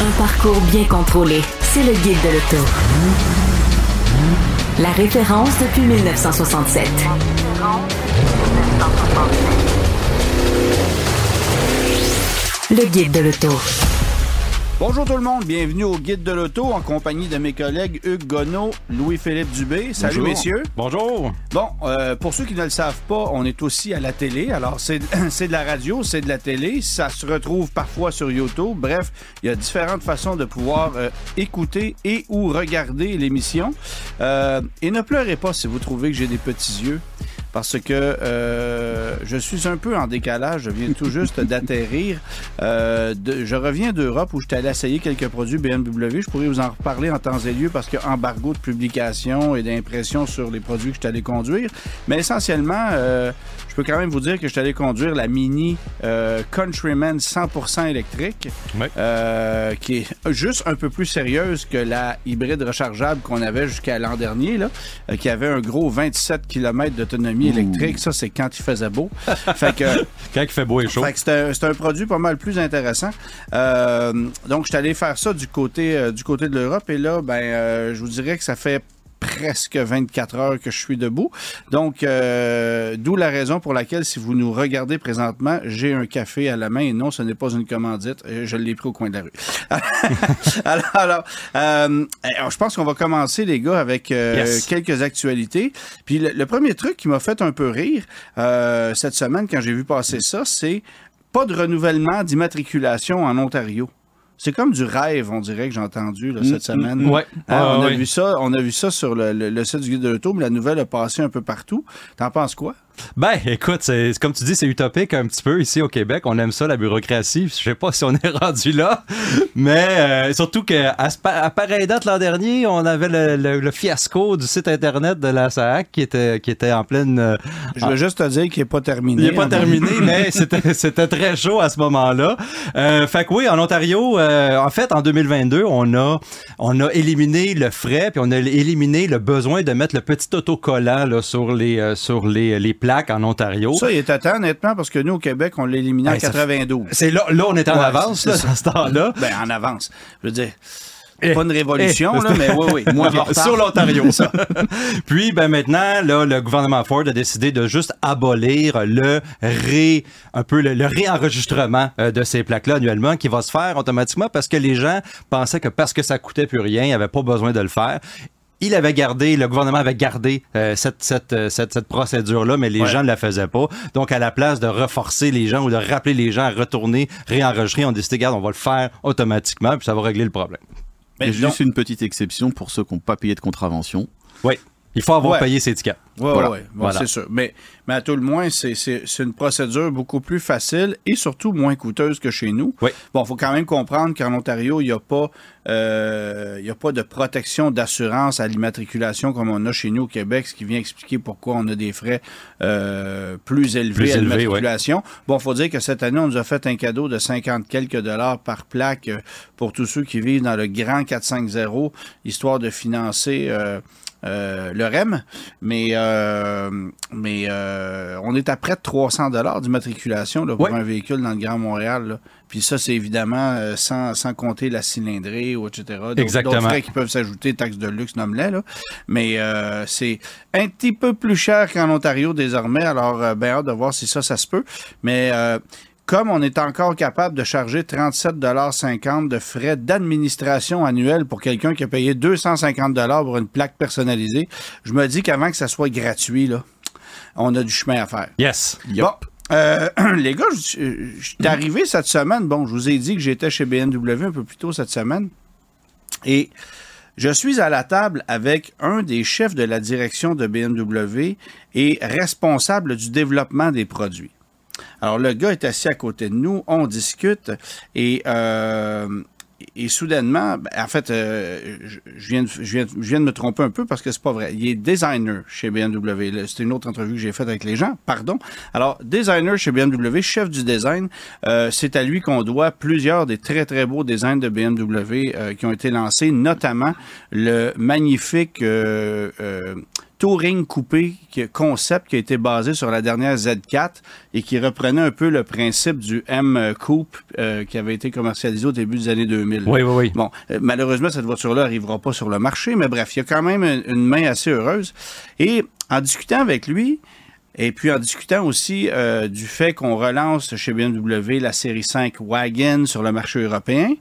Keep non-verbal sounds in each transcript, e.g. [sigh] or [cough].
Un parcours bien contrôlé. C'est le guide de l'auto. La référence depuis 1967. Le guide de l'auto. Bonjour tout le monde, bienvenue au Guide de l'Auto en compagnie de mes collègues Hugues Gonneau, Louis-Philippe Dubé. Salut Bonjour. messieurs. Bonjour. Bon, euh, pour ceux qui ne le savent pas, on est aussi à la télé. Alors, c'est [clears throat] c'est de la radio, c'est de la télé. Ça se retrouve parfois sur YouTube. Bref, il y a différentes façons de pouvoir euh, écouter et ou regarder l'émission. Euh, et ne pleurez pas si vous trouvez que j'ai des petits yeux. Parce que euh, je suis un peu en décalage. Je viens tout juste [laughs] d'atterrir. Euh, je reviens d'Europe où j'étais allé essayer quelques produits BMW. Je pourrais vous en reparler en temps et lieu parce qu'il y a embargo de publication et d'impression sur les produits que je suis allé conduire. Mais essentiellement, euh, je peux quand même vous dire que je suis allé conduire la Mini euh, Countryman 100% électrique, euh, qui est juste un peu plus sérieuse que la hybride rechargeable qu'on avait jusqu'à l'an dernier, là, euh, qui avait un gros 27 km d'autonomie électrique. Ça, c'est quand il faisait beau. [laughs] fait que Quand il fait beau et chaud. fait que c'est un, c'est un produit pas mal plus intéressant. Euh, donc, je suis allé faire ça du côté, euh, du côté de l'Europe. Et là, ben, euh, je vous dirais que ça fait presque 24 heures que je suis debout. Donc, euh, d'où la raison pour laquelle, si vous nous regardez présentement, j'ai un café à la main. Et non, ce n'est pas une commandite. Euh, Je l'ai pris au coin de la rue. [laughs] alors, alors, euh, alors, je pense qu'on va commencer, les gars, avec euh, Yes. quelques actualités. Puis le, le premier truc qui m'a fait un peu rire cette semaine quand j'ai vu passer ça, c'est pas de renouvellement d'immatriculation en Ontario. C'est comme du rêve, on dirait que j'ai entendu là, cette semaine. Mm, ouais. Hein, Ah, on, a ouais. vu ça, on a vu ça sur le, le- le site du guide de l'auto, mais la nouvelle a passé un peu partout. T'en penses quoi? Ben, écoute, c'est comme tu dis, c'est utopique un petit peu ici au Québec. On aime ça, la bureaucratie. Je sais pas si on est [laughs] rendu là, mais euh, surtout que à, pareille date l'an dernier, on avait le, le- le fiasco du site internet de la SAC qui était qui était en pleine. euh, Je veux juste te dire qu'il n'est pas terminé. Il n'est pas terminé, mais [laughs] c'était c'était très chaud à ce moment-là. Euh, fait que oui, en Ontario, en fait, en 2022, on a on a éliminé le frais, puis on a éliminé le besoin de mettre le petit autocollant là, sur les sur les, les plaques en Ontario. Ça, il est à temps, honnêtement, parce que nous, au Québec, on l'a éliminé en Ben, ça fait- 92. C'est là, là, on est en Ouais, avance là, ça. à ce temps-là. Ben, en avance. Je veux dire, Eh, pas une révolution, eh, là, mais oui, oui. [laughs] En sur l'Ontario. [laughs] [laughs] Puis ben maintenant, là, le gouvernement Ford a décidé de juste abolir le ré, un peu le, le réenregistrement euh, de ces plaques-là annuellement, qui va se faire automatiquement parce que les gens pensaient que parce que ça coûtait plus rien, il n'y avait pas besoin de le faire. Il avait gardé, le gouvernement avait gardé euh, cette, cette, euh, cette, cette procédure-là, mais les Ouais. gens ne la faisaient pas. Donc, à la place de reforcer les gens ou de rappeler les gens à retourner, réenregistrer, on décidé, regarde, on va le faire automatiquement, puis ça va régler le problème. Mais juste une petite exception pour ceux qui n'ont pas payé de contravention. Oui. Il faut avoir Ouais. payé ses tickets. Oui, Voilà. oui, bon, Voilà. c'est sûr. Mais, mais à tout le moins, c'est- c'est c'est une procédure beaucoup plus facile et surtout moins coûteuse que chez nous. Oui. Bon, il faut quand même comprendre qu'en Ontario, il n'y a, pas, euh, il y a pas de protection d'assurance à l'immatriculation comme on a chez nous au Québec, ce qui vient expliquer pourquoi on a des frais euh, plus élevés Plus à l'immatriculation. Bon, il faut dire que cette année, on nous a fait un cadeau de 50 quelques dollars par plaque euh, pour tous ceux qui vivent dans le grand 450, histoire de financer... euh, le REM, mais, euh, mais euh, on est à près de 300 dollars d'immatriculation pour Ouais. un véhicule dans le Grand Montréal. là. Puis ça, c'est évidemment euh, sans, sans compter la cylindrée ou etc. D'autres- Exactement. D'autres frais qui peuvent s'ajouter, taxes de luxe, nomme-les. là. Mais euh, c'est un petit peu plus cher qu'en Ontario désormais. Alors, euh, ben hâte de voir si ça, ça se peut. Mais euh, comme on est encore capable de charger 37,50 de frais d'administration annuels pour quelqu'un qui a payé 250 pour une plaque personnalisée, je me dis qu'avant que ça soit gratuit, là, on a du chemin à faire. Yes. Bon. euh, [clears throat] les gars, je suis arrivé cette semaine. Bon, je vous ai dit que j'étais chez BMW un peu plus tôt cette semaine. Et je suis à la table avec un des chefs de la direction de BMW et responsable du développement des produits. Alors, le gars est assis à côté de nous, on discute et, euh, et soudainement, ben, en fait, euh, je, viens de, me tromper un peu parce que c'est pas vrai. Il est designer chez BMW. C'était une autre entrevue que j'ai faite avec les gens. Pardon. Alors, designer chez BMW, chef du design, euh, c'est à lui qu'on doit plusieurs des très, très beaux designs de BMW qui ont été lancés, notamment le magnifique euh, Touring coupé concept qui a été basé sur la dernière Z4 et qui reprenait un peu le principe du M Coupe euh, qui avait été commercialisé au début des années 2000. Oui, oui, oui. Bon, euh, malheureusement, cette voiture-là n'arrivera pas sur le marché, mais bref, il y a quand même une main assez heureuse. Et en discutant avec lui, et puis en discutant aussi euh, du fait qu'on relance chez BMW la série 5 Wagon sur le marché européen,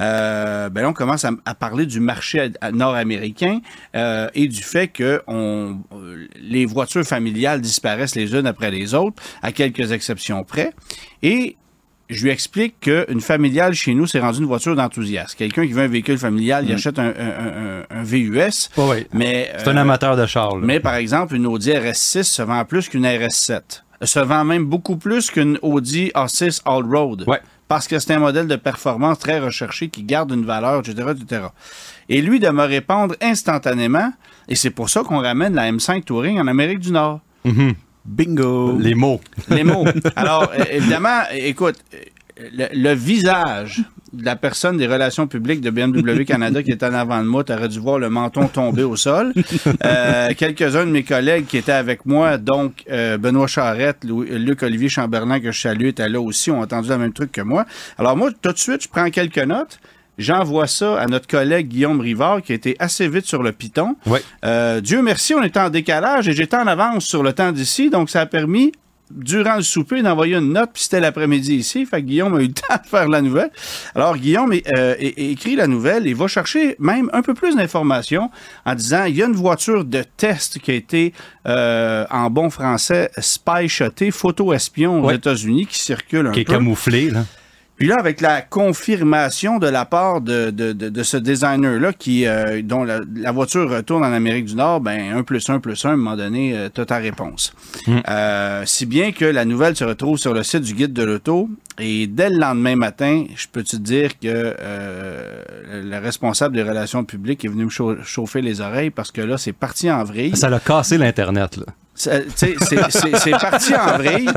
euh, ben là, on commence à, parler du marché nord-américain euh, et du fait que on, les voitures familiales disparaissent les unes après les autres, à quelques exceptions près. Et je lui explique qu'une familiale chez nous, c'est rendu une voiture d'enthousiaste. Quelqu'un qui veut un véhicule familial, il achète un, un- un- un VUS. Oui. Mais, C'est un euh, amateur de char. là. mais par exemple, une Audi RS6 se vend plus qu'une RS7. Se vend même beaucoup plus qu'une Audi A6 All-Road. Ouais. Parce que c'est un modèle de performance très recherché qui garde une valeur, etc., etc. Et lui de me répondre instantanément, et c'est pour ça qu'on ramène la M5 Touring en Amérique du Nord. Bingo! Les mots. Les mots. [laughs] Alors, euh, évidemment, euh, écoute, euh, le, le visage de la personne des relations publiques de BMW Canada qui était en avant de moi, tu aurais dû voir le menton tomber au sol. Euh, Quelques-uns de mes collègues qui étaient avec moi, donc euh, Benoît Charette, Lou- Luc-Olivier Chamberlain, que je salue, étaient là aussi, ont entendu le même truc que moi. Alors moi, tout de suite, je prends quelques notes. J'envoie ça à notre collègue Guillaume Rivard, qui a été assez vite sur le piton. Ouais. Euh, Dieu merci, on était en décalage et j'étais en avance sur le temps d'ici, donc ça a permis, durant le souper, d'envoyer une note, puis c'était l'après-midi ici. Fait que Guillaume a eu le [laughs] temps de faire la nouvelle. Alors, Guillaume euh, écrit la nouvelle et va chercher même un peu plus d'informations en disant il y a une voiture de test qui a été, euh, en bon français, spy shotée, photo espion aux. États-Unis, qui circule un Qui est peu. camouflé, là. Puis là, avec la confirmation de la part de, de, de, de ce designer-là, qui euh, dont la, la voiture retourne en Amérique du Nord, ben 1 plus 1 plus 1, à un moment donné, euh, t'as ta réponse. Euh, si bien que la nouvelle se retrouve sur le site du guide de l'auto, et dès le lendemain matin, je peux te dire que euh, le le responsable des relations publiques est venu me chau- chauffer les oreilles parce que là, c'est parti en vrille. Ça l'a cassé l'Internet, là. C'est parti en vrille.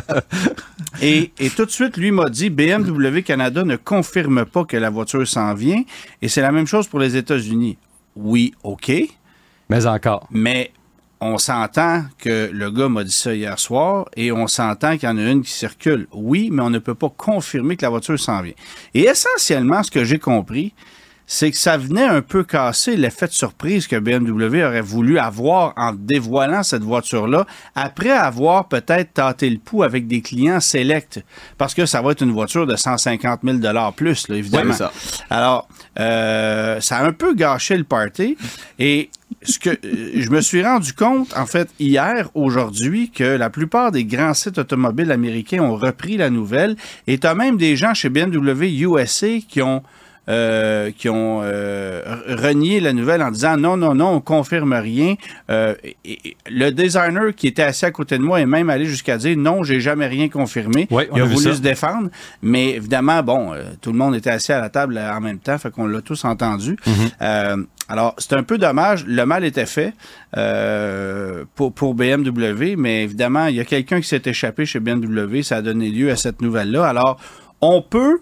Et, et tout de suite, lui m'a dit BMW Canada ne confirme pas que la voiture s'en vient. Et c'est la même chose pour les États-Unis. Oui, OK. Mais encore. Mais on s'entend que le gars m'a dit ça hier soir et on s'entend qu'il y en a une qui circule. Oui, mais on ne peut pas confirmer que la voiture s'en vient. Et essentiellement, ce que j'ai compris, c'est que ça venait un peu casser l'effet de surprise que BMW aurait voulu avoir en dévoilant cette voiture-là, après avoir peut-être tâté le pouls avec des clients sélects. Parce que ça va être une voiture de 150 000 plus, là, évidemment. Ouais, ça. Alors, euh, ça a un peu gâché le party. Et ce que euh, je me suis rendu compte, en fait, hier, aujourd'hui, que la plupart des grands sites automobiles américains ont repris la nouvelle. Et tu as même des gens chez BMW USA qui ont euh, qui ont euh, renié la nouvelle en disant non, non, non, on confirme rien. Euh, et- et le designer qui était assis à côté de moi est même allé jusqu'à dire non, j'ai jamais rien confirmé. Ouais, Il a voulu ça. se défendre, mais évidemment, bon, euh, tout le monde était assis à la table en même temps, fait qu'on l'a tous entendu. Euh, alors, c'est un peu dommage. Le mal était fait euh, pour, pour BMW, mais évidemment, il y a quelqu'un qui s'est échappé chez BMW. Ça a donné lieu à cette nouvelle-là. Alors, on peut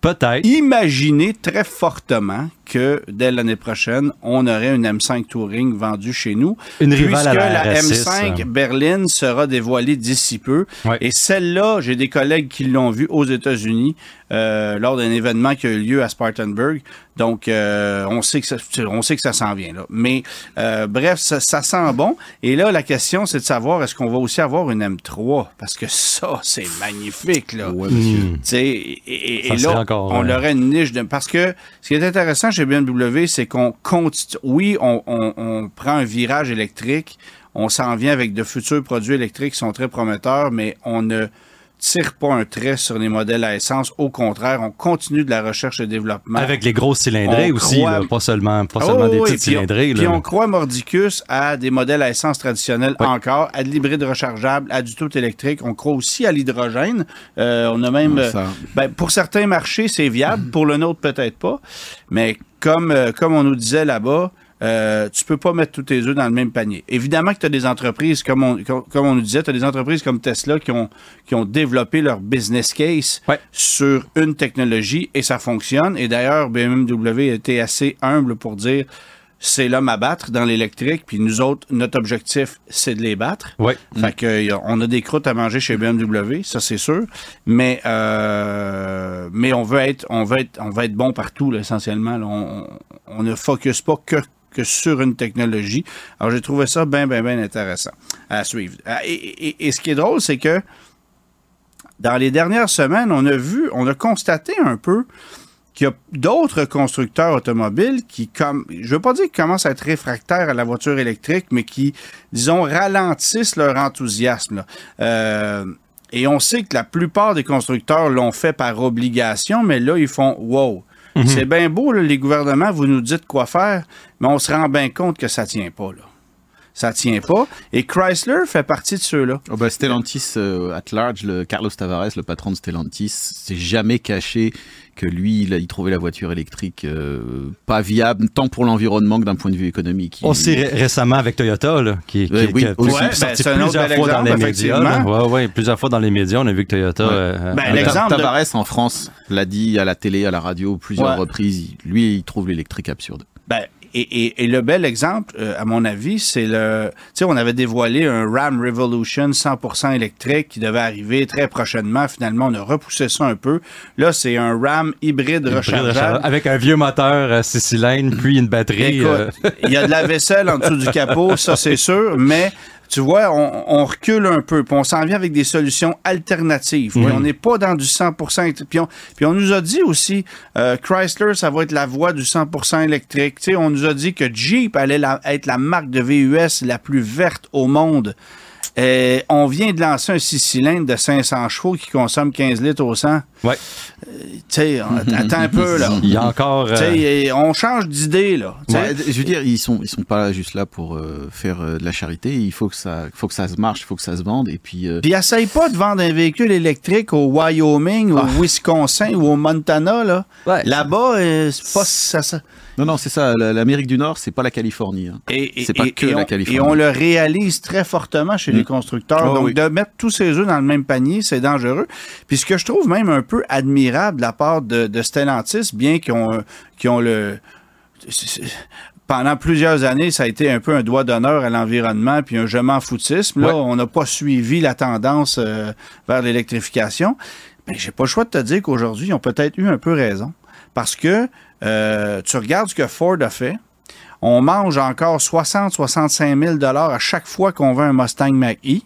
Peut-être. imaginer très fortement que dès l'année prochaine, on aurait une M5 Touring vendue chez nous. Une puisque à la la RS6, M5 euh. berline sera dévoilée d'ici peu. Ouais. Et celle-là, j'ai des collègues qui l'ont vue aux États-Unis euh, lors d'un événement qui a eu lieu à Spartanburg. Donc, euh, on sait que ça, on sait que ça s'en vient là. Mais euh, bref, ça, ça sent bon. Et là, la question, c'est de savoir est-ce qu'on va aussi avoir une M3 Parce que ça, c'est magnifique là. Ouais, sais, et, et- là, encore, on euh, aurait une niche de... Parce que ce qui est intéressant chez BMW, c'est qu'on continue... Oui, on, on- on prend un virage électrique, on s'en vient avec de futurs produits électriques qui sont très prometteurs, mais on ne tire pas un trait sur les modèles à essence. Au contraire, on continue de la recherche et développement. Avec les grosses cylindrées On aussi, croit- là, pas seulement, pas seulement oui, des oui, petites puis on- cylindrées. Puis là. on croit mordicus à des modèles à essence traditionnels encore, à de l'hybride rechargeable, à du tout électrique. On croit aussi à l'hydrogène. Euh, on a même... Euh, ça. ben, pour certains marchés, c'est viable. Pour le nôtre, peut-être pas. Mais comme, euh, comme on nous disait là-bas, euh, tu peux pas mettre tous tes œufs dans le même panier. Évidemment que tu as des entreprises, comme on, comme, comme on nous disait, tu as des entreprises comme Tesla qui ont, qui ont développé leur business case Ouais. sur une technologie et ça fonctionne. Et d'ailleurs, BMW a été assez humble pour dire c'est l'homme à battre dans l'électrique, puis nous autres, notre objectif, c'est de les battre. Ouais. Fait que, on a des croûtes à manger chez BMW, ça c'est sûr. Mais euh, mais on veut être on veut être on va être bon partout là, essentiellement. là. On, on ne focus pas que que sur une technologie. Alors j'ai trouvé ça bien bien bien intéressant à suivre. Ah, Et, ce qui est drôle, c'est que dans les dernières semaines, on a vu, on a constaté un peu qu'il y a d'autres constructeurs automobiles qui, comme, je veux pas dire qu'ils commencent à être réfractaires à la voiture électrique, mais qui, disons, ralentissent leur enthousiasme. Euh, et on sait que la plupart des constructeurs l'ont fait par obligation, mais là, ils font wow. C'est bien beau, là, les gouvernements, vous nous dites quoi faire, mais on se rend bien compte que ça tient pas, là. Ça tient pas. Et Chrysler fait partie de ceux-là. Oh bah, Stellantis euh, at large, le Carlos Tavares, le patron de Stellantis, s'est jamais caché que lui, il, a- il trouvait la voiture électrique euh, pas viable, tant pour l'environnement que d'un point de vue économique. Il- Aussi ré- récemment avec Toyota, là, qui, qui, Ouais, oui, qui a aussi. Ouais, ben, sorti autre plusieurs fois dans les médias. Ouais, ouais, plusieurs fois dans les médias, on a vu que Toyota. Ouais. euh, Ben, l'exemple- de- Tavares en France l'a dit à la télé, à la radio plusieurs Ouais. reprises. Lui, il trouve l'électrique absurde. Ben, et, et- et le bel exemple, euh, à mon avis, c'est le. Tu sais, on avait dévoilé un Ram Revolution 100% électrique qui devait arriver très prochainement. Finalement, on a repoussé ça un peu. Là, c'est un Ram hybride, hybride rechargeable. rechargeable, Avec un vieux moteur à six cylindres, puis une batterie. euh, Écoute, il y a de la vaisselle en dessous du capot, ça c'est sûr, mais tu vois, on, on recule un peu, puis on s'en vient avec des solutions alternatives. Puis on n'est pas dans du 100%. électrique. Puis on, puis on nous a dit aussi, euh, Chrysler, ça va être la voie du 100% électrique. Tu sais, on nous a dit que Jeep allait la- être la marque de VUS la plus verte au monde. Euh, on vient de lancer un 6 cylindres de 500 chevaux qui consomme 15 litres au 100. ouais. Tu sais, on- [laughs] attends un peu, là. Il y a encore. Tu euh, sais, on change d'idée, là. Ouais, je veux dire, ils sont ils sont pas juste là pour euh, faire euh, de la charité. Il faut que ça faut que ça se marche, il faut que ça se vende. Et puis euh, Puis essaye pas de vendre un véhicule électrique au Wyoming, au Wisconsin ou au Montana. Là. Ouais. Là-bas, euh, c'est pas ça. ça. Non non c'est ça. la- L'Amérique du Nord, c'est pas la Californie. hein. Et, et- C'est pas et- que et la Californie. Et on le réalise très fortement chez les Mm. constructeurs. Oh, Donc, oui. de mettre tous ces œufs dans le même panier, c'est dangereux. Puis ce que je trouve même un peu admirable de la part de, de Stellantis, bien qu'ils ont, ont le... Pendant plusieurs années, ça a été un peu un doigt d'honneur à l'environnement puis un je m'en foutisme. Là, Ouais. on n'a pas suivi la tendance euh, vers l'électrification. Mais j'ai pas le choix de te dire qu'aujourd'hui, ils ont peut-être eu un peu raison. Parce que euh, tu regardes ce que Ford a fait, on mange encore 60-65 000 à chaque fois qu'on vend un Mustang Mach-E.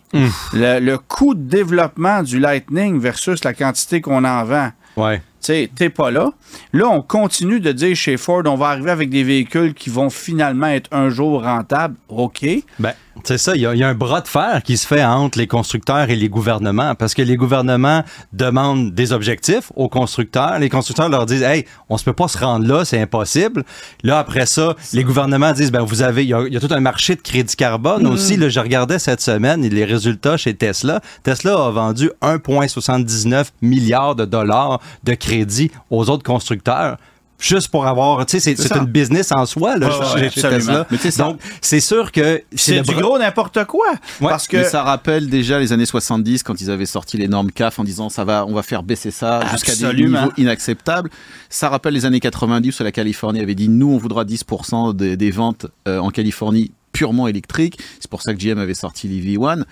Le, le coût de développement du Lightning versus la quantité qu'on en vend, Ouais. Tu t'es pas là. Là, on continue de dire chez Ford, on va arriver avec des véhicules qui vont finalement être un jour rentables. OK. Ben, c'est ça, il y, a- il y a un bras de fer qui se fait entre les constructeurs et les gouvernements parce que les gouvernements demandent des objectifs aux constructeurs. Les constructeurs leur disent Hey, on se peut pas se rendre là, c'est impossible. Là, après ça, les gouvernements disent Ben, vous avez, il y, a, il y a tout un marché de crédit carbone aussi. Là, je regardais cette semaine les résultats chez Tesla. Tesla a vendu 1,79 milliards de dollars de crédit aux autres constructeurs. Juste pour avoir, tu sais, c'est, une business en soi, là, ouais, absolument. Tesla. Donc, c'est sûr que C'est du bras- gros n'importe quoi. parce que Mais ça rappelle déjà les années 70 quand ils avaient sorti les normes CAF en disant ça va, on va faire baisser ça jusqu'à des niveaux inacceptables. Ça rappelle les années 90 où la Californie avait dit nous on voudra 10% des, des ventes euh, en Californie purement électriques. C'est pour ça que GM avait sorti les V1.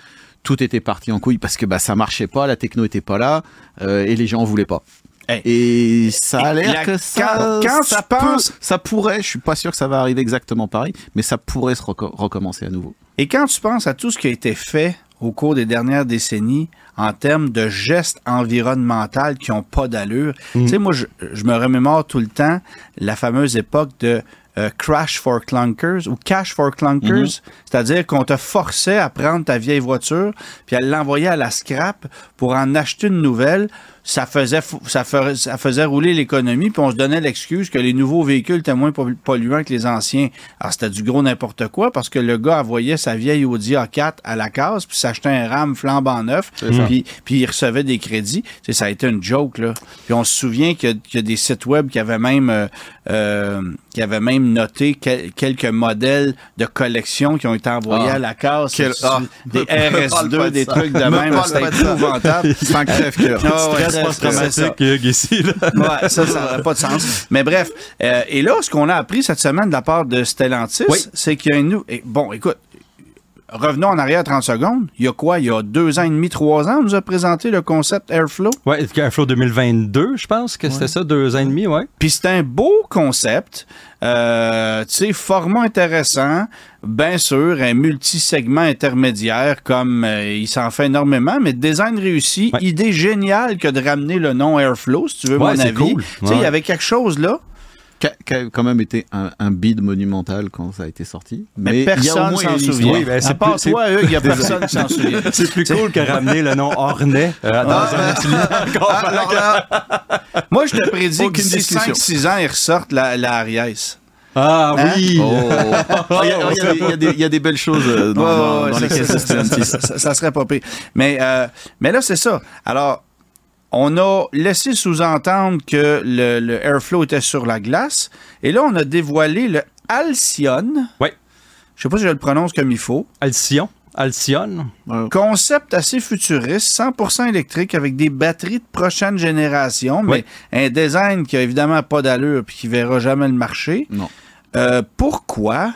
Tout était parti en couille parce que bah ça marchait pas, la techno était pas là euh, et les gens en voulaient pas. Hey. Et ça a l'air la- que ça, quand- ça peut- ça pourrait, je suis pas sûr que ça va arriver exactement pareil, mais ça pourrait se reco- recommencer à nouveau. Et quand tu penses à tout ce qui a été fait au cours des dernières décennies en termes de gestes environnementaux qui n'ont pas d'allure, tu sais, moi, je, je me remémore tout le temps la fameuse époque de euh, Crash for Clunkers ou Cash for Clunkers, Mhm. c'est-à-dire qu'on te forçait à prendre ta vieille voiture puis à l'envoyer à la scrap pour en acheter une nouvelle. Ça faisait, ça ferait- ça faisait rouler l'économie, puis on se donnait l'excuse que les nouveaux véhicules étaient moins pollu- polluants que les anciens. Alors, c'était du gros n'importe quoi parce que le gars envoyait sa vieille Audi A4 à la case, puis s'achetait un RAM flambant neuf, puis, puis il recevait des crédits. Tu sais, ça a été une joke, là. Puis on se souvient qu'il y a- qu'il y, a des sites web qui avaient même, euh, euh, qui avaient même noté quel- quelques modèles de collection qui ont été envoyés Ah. à la case. Quel- ah. des [laughs] Me parle pas RS2, de des ça. trucs de Me même? C'était épouvantable. C'est un crève-cœur. Ah ouais, Stress c'est- post-traumatique. Hugues, ici. Là. Ouais, ça, ça n'aurait pas de sens. [laughs] Mais bref, euh, et là, ce qu'on a appris cette semaine de la part de Stellantis, Oui. c'est qu'il y a une... Bon, écoute, revenons en arrière 30 secondes. Il y a quoi? Il y a deux ans et demi, trois ans, on nous a présenté le concept Airflow? Ouais, Airflow 2022, je pense que c'était ça, deux ans et demi, ouais. Puis c'est un beau concept, euh, tu sais, format intéressant, bien sûr, un multi-segment intermédiaire comme euh, il s'en fait énormément, mais design réussi, Ouais. idée géniale que de ramener le nom Airflow, si tu veux Ouais, mon c'est avis. cool. Tu sais, il y avait quelque chose là. Qui a, qui a quand même été un, un bid monumental quand ça a été sorti. Mais, au personne s'en souvient. Oui, ben, c'est c'est- toi, Hugues, il n'y a personne qui s'en souvient. C'est plus cool que ramener le nom Ornay euh, dans Ah, un lien. [laughs] Alors là, Moi, je te prédis que d'ici discussion. 5-6 ans, ils ressortent la, la Ariès. Ah Hein? oui! oh. Il y, a- il y a des- il y a des- il y a des belles choses euh, dans, Ouais, dans- dans ça, les ça, ça- ça serait pas pire. Mais, euh, mais là, c'est ça. Alors, on a laissé sous-entendre que le, le Airflow était sur la glace. Et là, on a dévoilé le Alcyon. Ouais. Je sais pas si je le prononce comme il faut. Alcyon. Alcyon. Concept assez futuriste, 100% électrique avec des batteries de prochaine génération, mais un design qui a évidemment pas d'allure puis qui verra jamais le marché. Non. Euh, pourquoi?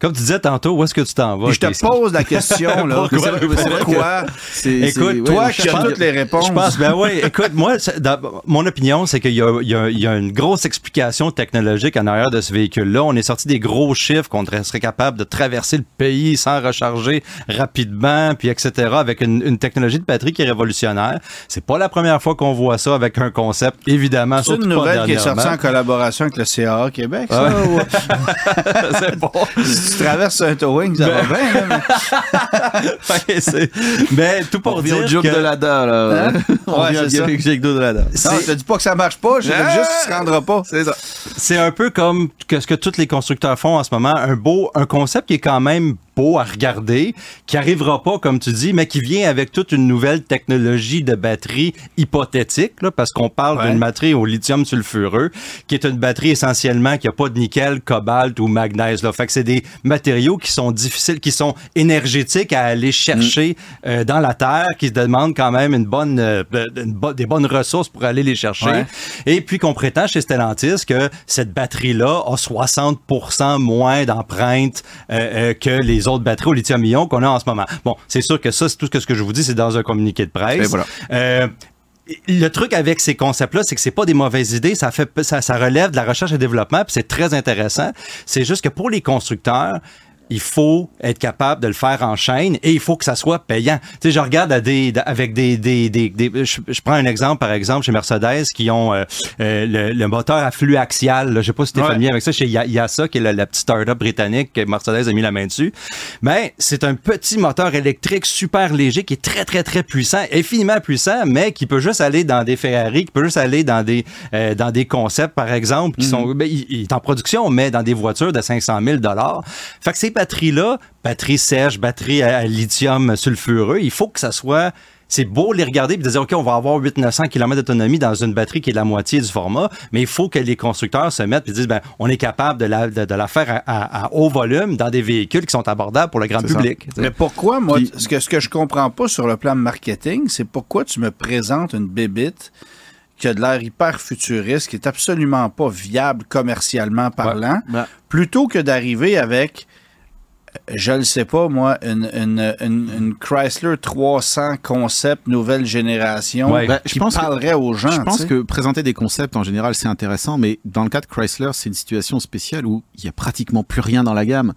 Comme tu disais tantôt, où est-ce que tu t'en vas? Je te pose la [laughs] question, là. Pourquoi? Pourquoi? Écoute, Toi je as pense- toutes les réponses. Je pense, ben oui. Écoute, moi, dans- mon opinion, c'est qu'il y a, y y une grosse explication technologique en arrière de ce véhicule-là. On est sorti des gros chiffres qu'on serait capable de traverser le pays sans recharger rapidement, puis etc., avec une, une technologie de batterie qui est révolutionnaire. C'est pas la première fois qu'on voit ça avec un concept, évidemment. C'est une nouvelle qui est sortie en collaboration avec le CAA Québec, ça, Ouais. [laughs] c'est bon. [laughs] Tu traverses un towing, ça va bien, là, mais- [laughs] Ouais, c'est- mais tout On pour revient dire au joke que- de l'ADA, là. Hein? On Ouais, avec Jake de l'ADA. Non, je te dis pas que ça marche pas, je te dis juste qu'il se rendra pas. C'est ça. C'est un peu comme que ce que tous les constructeurs font en ce moment, un beau, un concept qui est quand même beau à regarder, qui arrivera pas, comme tu dis, mais qui vient avec toute une nouvelle technologie de batterie hypothétique, là, parce qu'on parle Ouais. d'une batterie au lithium sulfureux, qui est une batterie essentiellement qui a pas de nickel, cobalt ou magnèse. Là. Fait que c'est des matériaux qui sont difficiles, qui sont énergétiques à aller chercher euh, dans la terre, qui demandent quand même une bonne, euh, une bo- des bonnes ressources pour aller les chercher. Ouais. Et puis qu'on prétend chez Stellantis que cette batterie-là a 60 moins d'empreintes euh, euh, que les autres batteries au lithium-ion qu'on a en ce moment. Bon, c'est sûr que ça, c'est tout ce que je vous dis, c'est dans un communiqué de presse. Voilà. Euh, le truc avec ces concepts-là, c'est que c'est pas des mauvaises idées, ça fait ça, ça relève de la recherche et développement, puis c'est très intéressant. C'est juste que pour les constructeurs, il faut être capable de le faire en chaîne et il faut que ça soit payant. Tu sais, je regarde à des, avec des, des, des, des- je, je prends un exemple par exemple chez Mercedes qui ont euh, euh, le, le moteur à flux axial. Là. Je sais pas si tu es Ouais. familier avec ça. Chez Ya- Yasa, qui est la, la petite start-up britannique que Mercedes a mis la main dessus. Mais c'est un petit moteur électrique super léger qui est très très très puissant, infiniment puissant, mais qui peut juste aller dans des Ferrari, qui peut juste aller dans des euh, dans des concepts par exemple qui sont ben, il, il est en production, mais dans des voitures de 500 000 dollars. Fait que ces batteries-là, batteries sèches, batteries à, à lithium sulfureux, il faut que ça soit c'est beau les regarder et de dire, OK, on va avoir 800-900 km d'autonomie dans une batterie qui est la moitié du format, mais il faut que les constructeurs se mettent et disent, ben, on est capable de la, de, de la faire à, à- à haut volume dans des véhicules qui sont abordables pour le grand public. Mais pourquoi, moi, Puis- ce que, ce que je comprends pas sur le plan marketing, c'est pourquoi tu me présentes une bébite qui a de l'air hyper futuriste, qui est absolument pas viable commercialement parlant, plutôt que d'arriver avec, euh, je le sais pas, moi, une, une- une- une Chrysler 300 concept nouvelle génération Ouais. Ben, je qui pense que- parlerait aux gens. Je pense tu sais. que présenter des concepts en général c'est intéressant, mais dans le cas de Chrysler, c'est une situation spéciale où il y a pratiquement plus rien dans la gamme.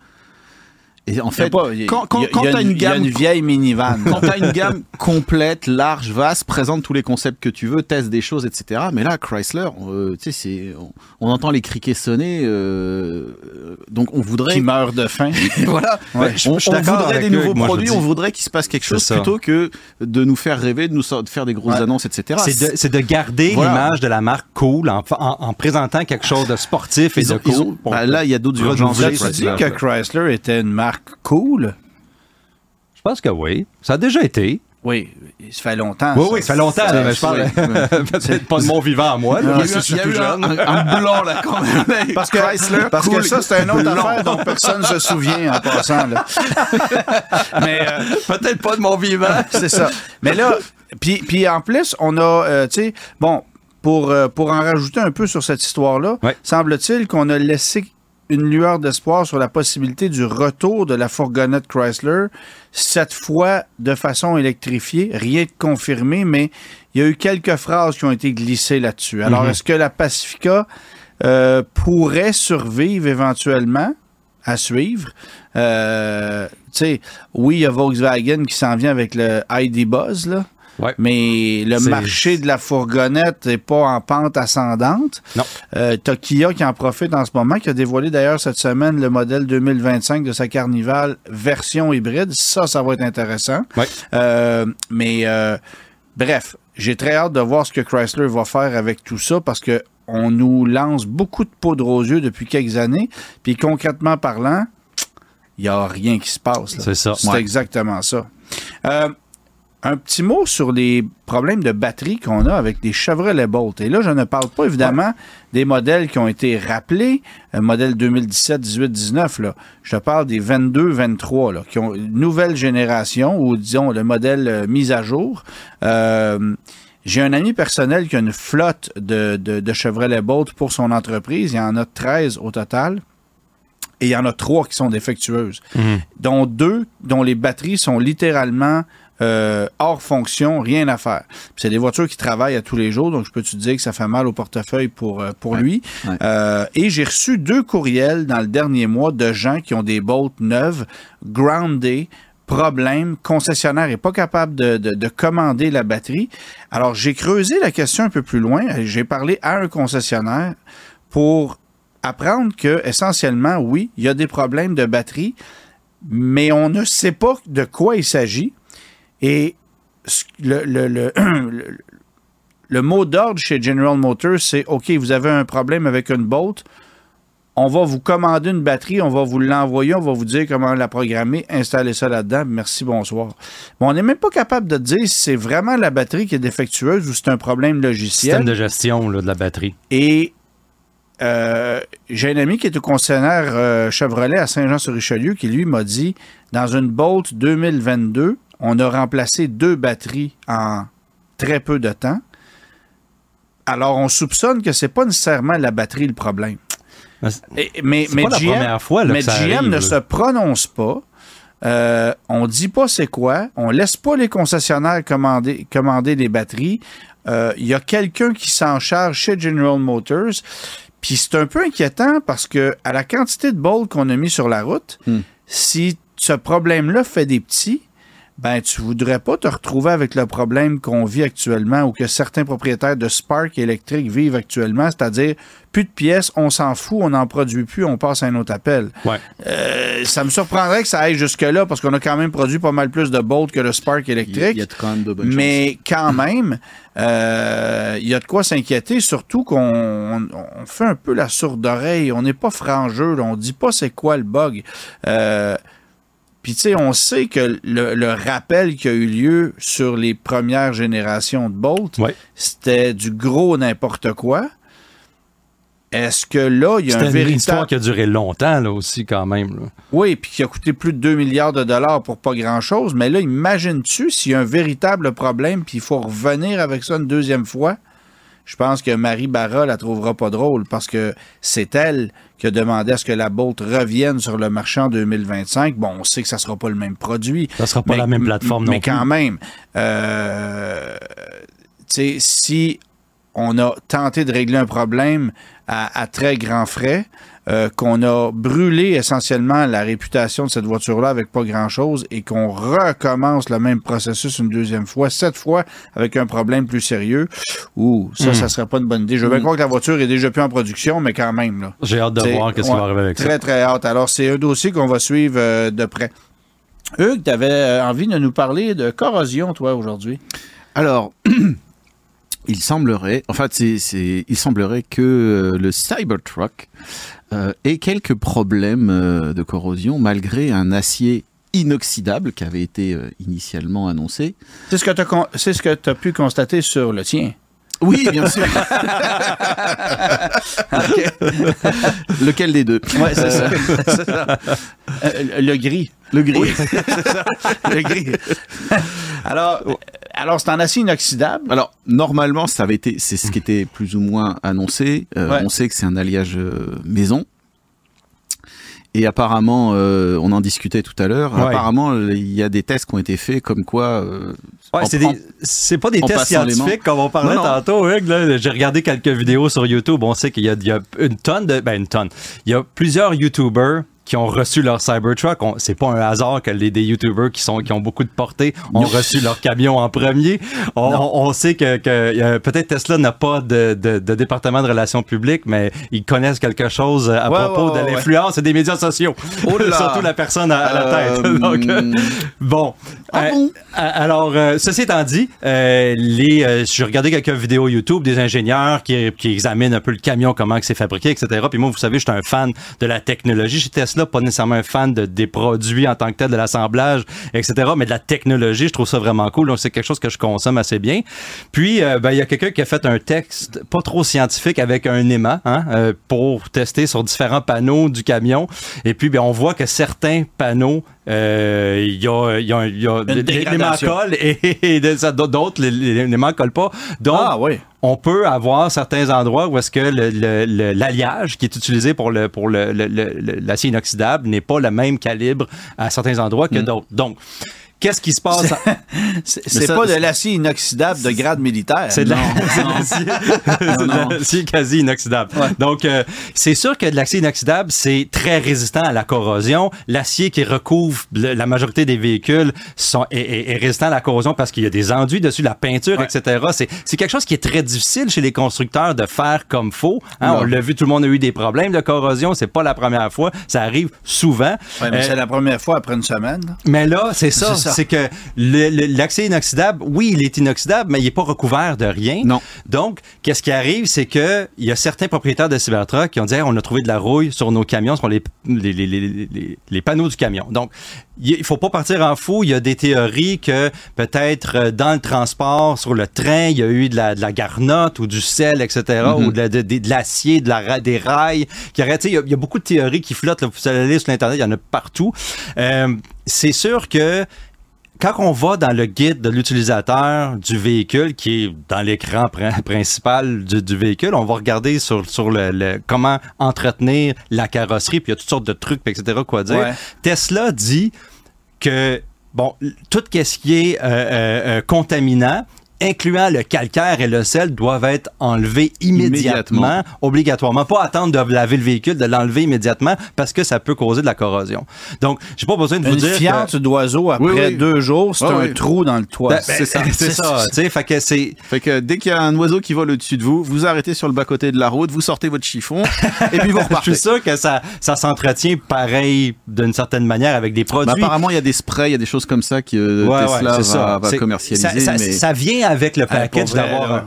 Et en fait, pas- y quand, quand, il y a- quand il y a t'as une il y a gamme une vieille minivan. quand t'as une gamme complète, large, vaste, présente tous les concepts que tu veux, teste des choses, etc. Mais là, Chrysler, euh, tu sais, c'est, on, on entend les criquets sonner, euh, euh, donc on voudrait. qui meurt de faim. [laughs] voilà. Ouais, je- on, je voudrait des eux, nouveaux moi, produits, on voudrait qu'il se passe quelque chose plutôt que de nous faire rêver, de nous de faire des grosses Ouais. annonces, etc. C'est de, garder Voilà. l'image de la marque cool en, en- en présentant quelque chose de sportif et Ils de ont- cool. ont- bah, là, il y a d'autres urgences. As-tu dit que Chrysler était une marque cool? Je pense que oui. Ça a déjà été. Oui, ça fait longtemps. Oui, ça. oui, ça fait longtemps, là, mais je parle [laughs] peut-être pas de mon vivant à moi. là, parce que je suis jeune. un- un blanc là quand même. [laughs] Parce que, Chrysler, parce que ça, c'est une autre affaire dont personne ne se souvient en passant. là. [laughs] Mais euh, Peut-être pas de mon vivant. c'est ça. Mais là, puis, puis en plus, on a, euh, tu sais, bon, pour, euh, pour en rajouter un peu sur cette histoire-là, Ouais. semble-t-il qu'on a laissé une lueur d'espoir sur la possibilité du retour de la fourgonnette Chrysler, cette fois de façon électrifiée. Rien de confirmé, mais il y a eu quelques phrases qui ont été glissées là-dessus. Alors, Mhm. est-ce que la Pacifica euh, pourrait survivre éventuellement? à suivre? Euh, tu sais, oui, il y a Volkswagen qui s'en vient avec le ID Buzz, là. Ouais. Mais le marché de la fourgonnette n'est pas en pente ascendante. Non. Euh, t'as Kia qui en profite en ce moment, qui a dévoilé d'ailleurs cette semaine le modèle 2025 de sa Carnival version hybride. Ça, ça va être intéressant. Ouais. Euh, mais euh, bref, j'ai très hâte de voir ce que Chrysler va faire avec tout ça parce que on nous lance beaucoup de poudre aux yeux depuis quelques années. Puis concrètement parlant, il n'y a rien qui se passe. C'est ça. C'est Ouais. exactement ça. Euh, un petit mot sur les problèmes de batterie qu'on a avec des Chevrolet Bolt. Et là, je ne parle pas évidemment des modèles qui ont été rappelés, euh, modèle 2017, 18, 19. Là. Je te parle des 22, 23, là, qui ont une nouvelle génération ou disons le modèle euh, mis à jour. Euh, j'ai un ami personnel qui a une flotte de, de, de Chevrolet Bolt pour son entreprise. Il y en a 13 au total. Et il y en a trois qui sont défectueuses, dont deux dont les batteries sont littéralement euh, hors fonction, rien à faire. C'est des voitures qui travaillent à tous les jours, donc je peux te dire que ça fait mal au portefeuille pour, euh, lui. ouais. Euh, et j'ai reçu deux courriels dans le dernier mois de gens qui ont des Bolt neuves, groundées, problème, concessionnaire n'est pas capable de, de- de commander la batterie. Alors, j'ai creusé la question un peu plus loin. J'ai parlé à un concessionnaire pour apprendre que, essentiellement, oui, il y a des problèmes de batterie, mais on ne sait pas de quoi il s'agit. Et le, le- le- [clears throat] le- le mot d'ordre chez General Motors, c'est OK, vous avez un problème avec une Bolt, on va vous commander une batterie, on va vous l'envoyer, on va vous dire comment la programmer, installer ça là-dedans, merci, bonsoir. Mais on n'est même pas capable de dire si c'est vraiment la batterie qui est défectueuse ou c'est un problème logiciel. Système de gestion là, de la batterie. Et euh, j'ai un ami qui est au concessionnaire euh, Chevrolet à Saint-Jean-sur-Richelieu qui, lui, m'a dit dans une Bolt 2022, on a remplacé deux batteries en très peu de temps. Alors, on soupçonne que c'est pas nécessairement la batterie le problème. Mais Et- mais mais pas GM, première fois, là, mais que ça GM arrive, ne là. se prononce pas. Euh, on dit pas c'est quoi. On laisse pas les concessionnaires commander, commander les batteries. Euh, Il y a quelqu'un qui s'en charge chez General Motors. Puis c'est un peu inquiétant parce que à la quantité de bols qu'on a mis sur la route, Hmm. si ce problème-là fait des petits, ben tu voudrais pas te retrouver avec le problème qu'on vit actuellement ou que certains propriétaires de Spark électrique vivent actuellement, c'est-à-dire plus de pièces, on s'en fout, on n'en produit plus, on passe à un autre appel. Ouais. Euh, ça me surprendrait que ça aille jusque-là parce qu'on a quand même produit pas mal plus de Bolt que le Spark électrique. il y a de bonnes Mais quand même, euh, il y a de quoi s'inquiéter, surtout qu'on on- on fait un peu la sourde oreille. On n'est pas frangeux, là. on dit pas c'est quoi le bug. Euh, puis tu sais, on sait que le, le rappel qui a eu lieu sur les premières générations de Bolt, Ouais. c'était du gros n'importe quoi. Est-ce que là, il y a un une véritable... histoire qui a duré longtemps, là aussi, quand même. là. Oui, puis qui a coûté plus de 2 milliards de dollars pour pas grand-chose. Mais là, imagines-tu s'il y a un véritable problème, puis il faut revenir avec ça une deuxième fois? Je pense que Marie Barra la trouvera pas drôle parce que c'est elle qui a demandé à ce que la Bolt revienne sur le marché en 2025. Bon, on sait que ça sera pas le même produit. Ça sera pas Mais- la même plateforme mais non plus. quand même, euh, tu sais, si on a tenté de régler un problème à, à très grands frais, euh, qu'on a brûlé essentiellement la réputation de cette voiture-là avec pas grand-chose et qu'on recommence le même processus une deuxième fois, cette fois avec un problème plus sérieux, ou ça, ça serait pas une bonne idée. Je veux bien croire que la voiture est déjà plus en production, mais quand même, là. J'ai hâte de voir qu'est-ce qui va arriver avec ça. Très, très hâte. Alors, c'est un dossier qu'on va suivre euh, de près. Hugues, tu avais envie de nous parler de corrosion, toi, aujourd'hui? Alors, [clears throat] il semblerait, en fait, c'est- il semblerait que euh, le Cybertruck euh, ait quelques problèmes euh, de corrosion malgré un acier inoxydable qui avait été euh, initialement annoncé. C'est ce que tu as, c'est ce que as pu constater sur le tien. Oui, bien sûr. [laughs] Lequel des deux? Oui, c'est ça. [laughs] Ça. Le gris. Le gris. Le gris. alors, alors c'est en acier inoxydable. Alors normalement, ça avait été, c'est ce qui était plus ou moins annoncé. Euh, Ouais. On sait que c'est un alliage euh, maison. Et apparemment, euh, on en discutait tout à l'heure. Ouais. Apparemment, il y a des tests qui ont été faits comme quoi. euh, Ouais, c'est, pas des tests scientifiques comme on parlait Non, non. tantôt. J'ai regardé quelques vidéos sur YouTube. On sait qu'il y y a une tonne de. Ben, une tonne. Il y a plusieurs YouTubers qui ont reçu leur Cybertruck. C'est pas un hasard que les, des YouTubers qui, sont, qui ont beaucoup de portée ont reçu leur camion en premier. On, on sait que, que euh, peut-être Tesla n'a pas de, de, de département de relations publiques, mais ils connaissent quelque chose à Ouais, propos ouais, de l'influence des médias sociaux. Oh là! [laughs] Surtout la personne à, à la tête. Euh, [laughs] Donc, euh, Bon. Ah Euh, bon? euh, alors, euh, ceci étant dit, euh, les, euh, j'ai regardé quelques vidéos YouTube des ingénieurs qui, qui examinent un peu le camion, comment c'est fabriqué, etc. Puis moi, vous savez, je suis un fan de la technologie chez Tesla, pas nécessairement un fan de, des produits en tant que tel, de l'assemblage, etc. Mais de la technologie, je trouve ça vraiment cool. Donc, c'est quelque chose que je consomme assez bien. Puis, euh, ben, il y a quelqu'un qui a fait un texte pas trop scientifique avec un aimant hein, euh, pour tester sur différents panneaux du camion. Et puis, ben, on voit que certains panneaux, euh, il y a, y a, y a les- les et, [laughs] d'autres, les, les, les pas. Donc, Ah oui. On peut avoir certains endroits où est-ce que l'alliage qui est utilisé pour le pour le- le- le- le- l'acier inoxydable n'est pas le même calibre à certains endroits Mm. que d'autres. Donc, qu'est-ce qui se passe? [laughs] C'est, pas de l'acier inoxydable de grade militaire. C'est de l'acier- quasi inoxydable. Donc, euh, c'est sûr que de l'acier inoxydable, c'est très résistant à la corrosion. L'acier qui recouvre le- la majorité des véhicules sont, est, est- est résistant à la corrosion parce qu'il y a des enduits dessus, la peinture, etc. C'est, quelque chose qui est très difficile chez les constructeurs de faire comme faut. Hein, on l'a vu, tout le monde a eu des problèmes de corrosion. C'est pas la première fois. Ça arrive souvent. Ouais, mais Euh, c'est la première fois après une semaine. mais là, c'est ça. C'est que l'acier inoxydable, oui, il est inoxydable, mais il n'est pas recouvert de rien. Non. Donc, qu'est-ce qui arrive, c'est que il y a certains propriétaires de Cybertruck qui ont dit Hey, on a trouvé de la rouille sur nos camions, sur les, les, les, les, les- panneaux du camion. Donc, il faut pas partir en fou. Il y a des théories que peut-être euh, dans le transport, sur le train, il y a eu de la, de la garnotte ou du sel, etc., ou de, la- de- de- de l'acier, de la, des rails. Qui sais, il, y a, il y a beaucoup de théories qui flottent. Là, vous allez aller sur Internet, il y en a partout. Euh, c'est sûr que quand on va dans le guide de l'utilisateur du véhicule, qui est dans l'écran prin- [laughs] principal du, du véhicule, on va regarder sur, sur le, le- comment entretenir la carrosserie, puis il y a toutes sortes de trucs, etc. quoi dire. Ouais. Tesla dit que bon, tout ce qui est euh, euh, euh, contaminant, incluant le calcaire et le sel, doivent être enlevés immédiatement, Immédiatement. obligatoirement. Pas attendre de laver le véhicule, de l'enlever immédiatement, parce que ça peut causer de la corrosion. Donc, j'ai pas besoin de vous Une dire. que- fiente d'oiseau après Oui, oui. deux jours, c'est Ouais, un oui. trou dans le toit. Ben, c'est ça. C'est ça. Fait que c'est. Fait que dès qu'il y a un oiseau qui vole au-dessus de vous, vous arrêtez sur le bas-côté de la route, vous sortez votre chiffon [laughs] et puis vous Je repartez. suis sûr que ça, ça s'entretient pareil d'une certaine manière avec des Bah, produits. apparemment, il y a des sprays, il y a des choses comme ça que euh, ouais, Tesla c'est ça. va, va commercialiser. Ça, ça- mais... ça vient avec le package d'avoir.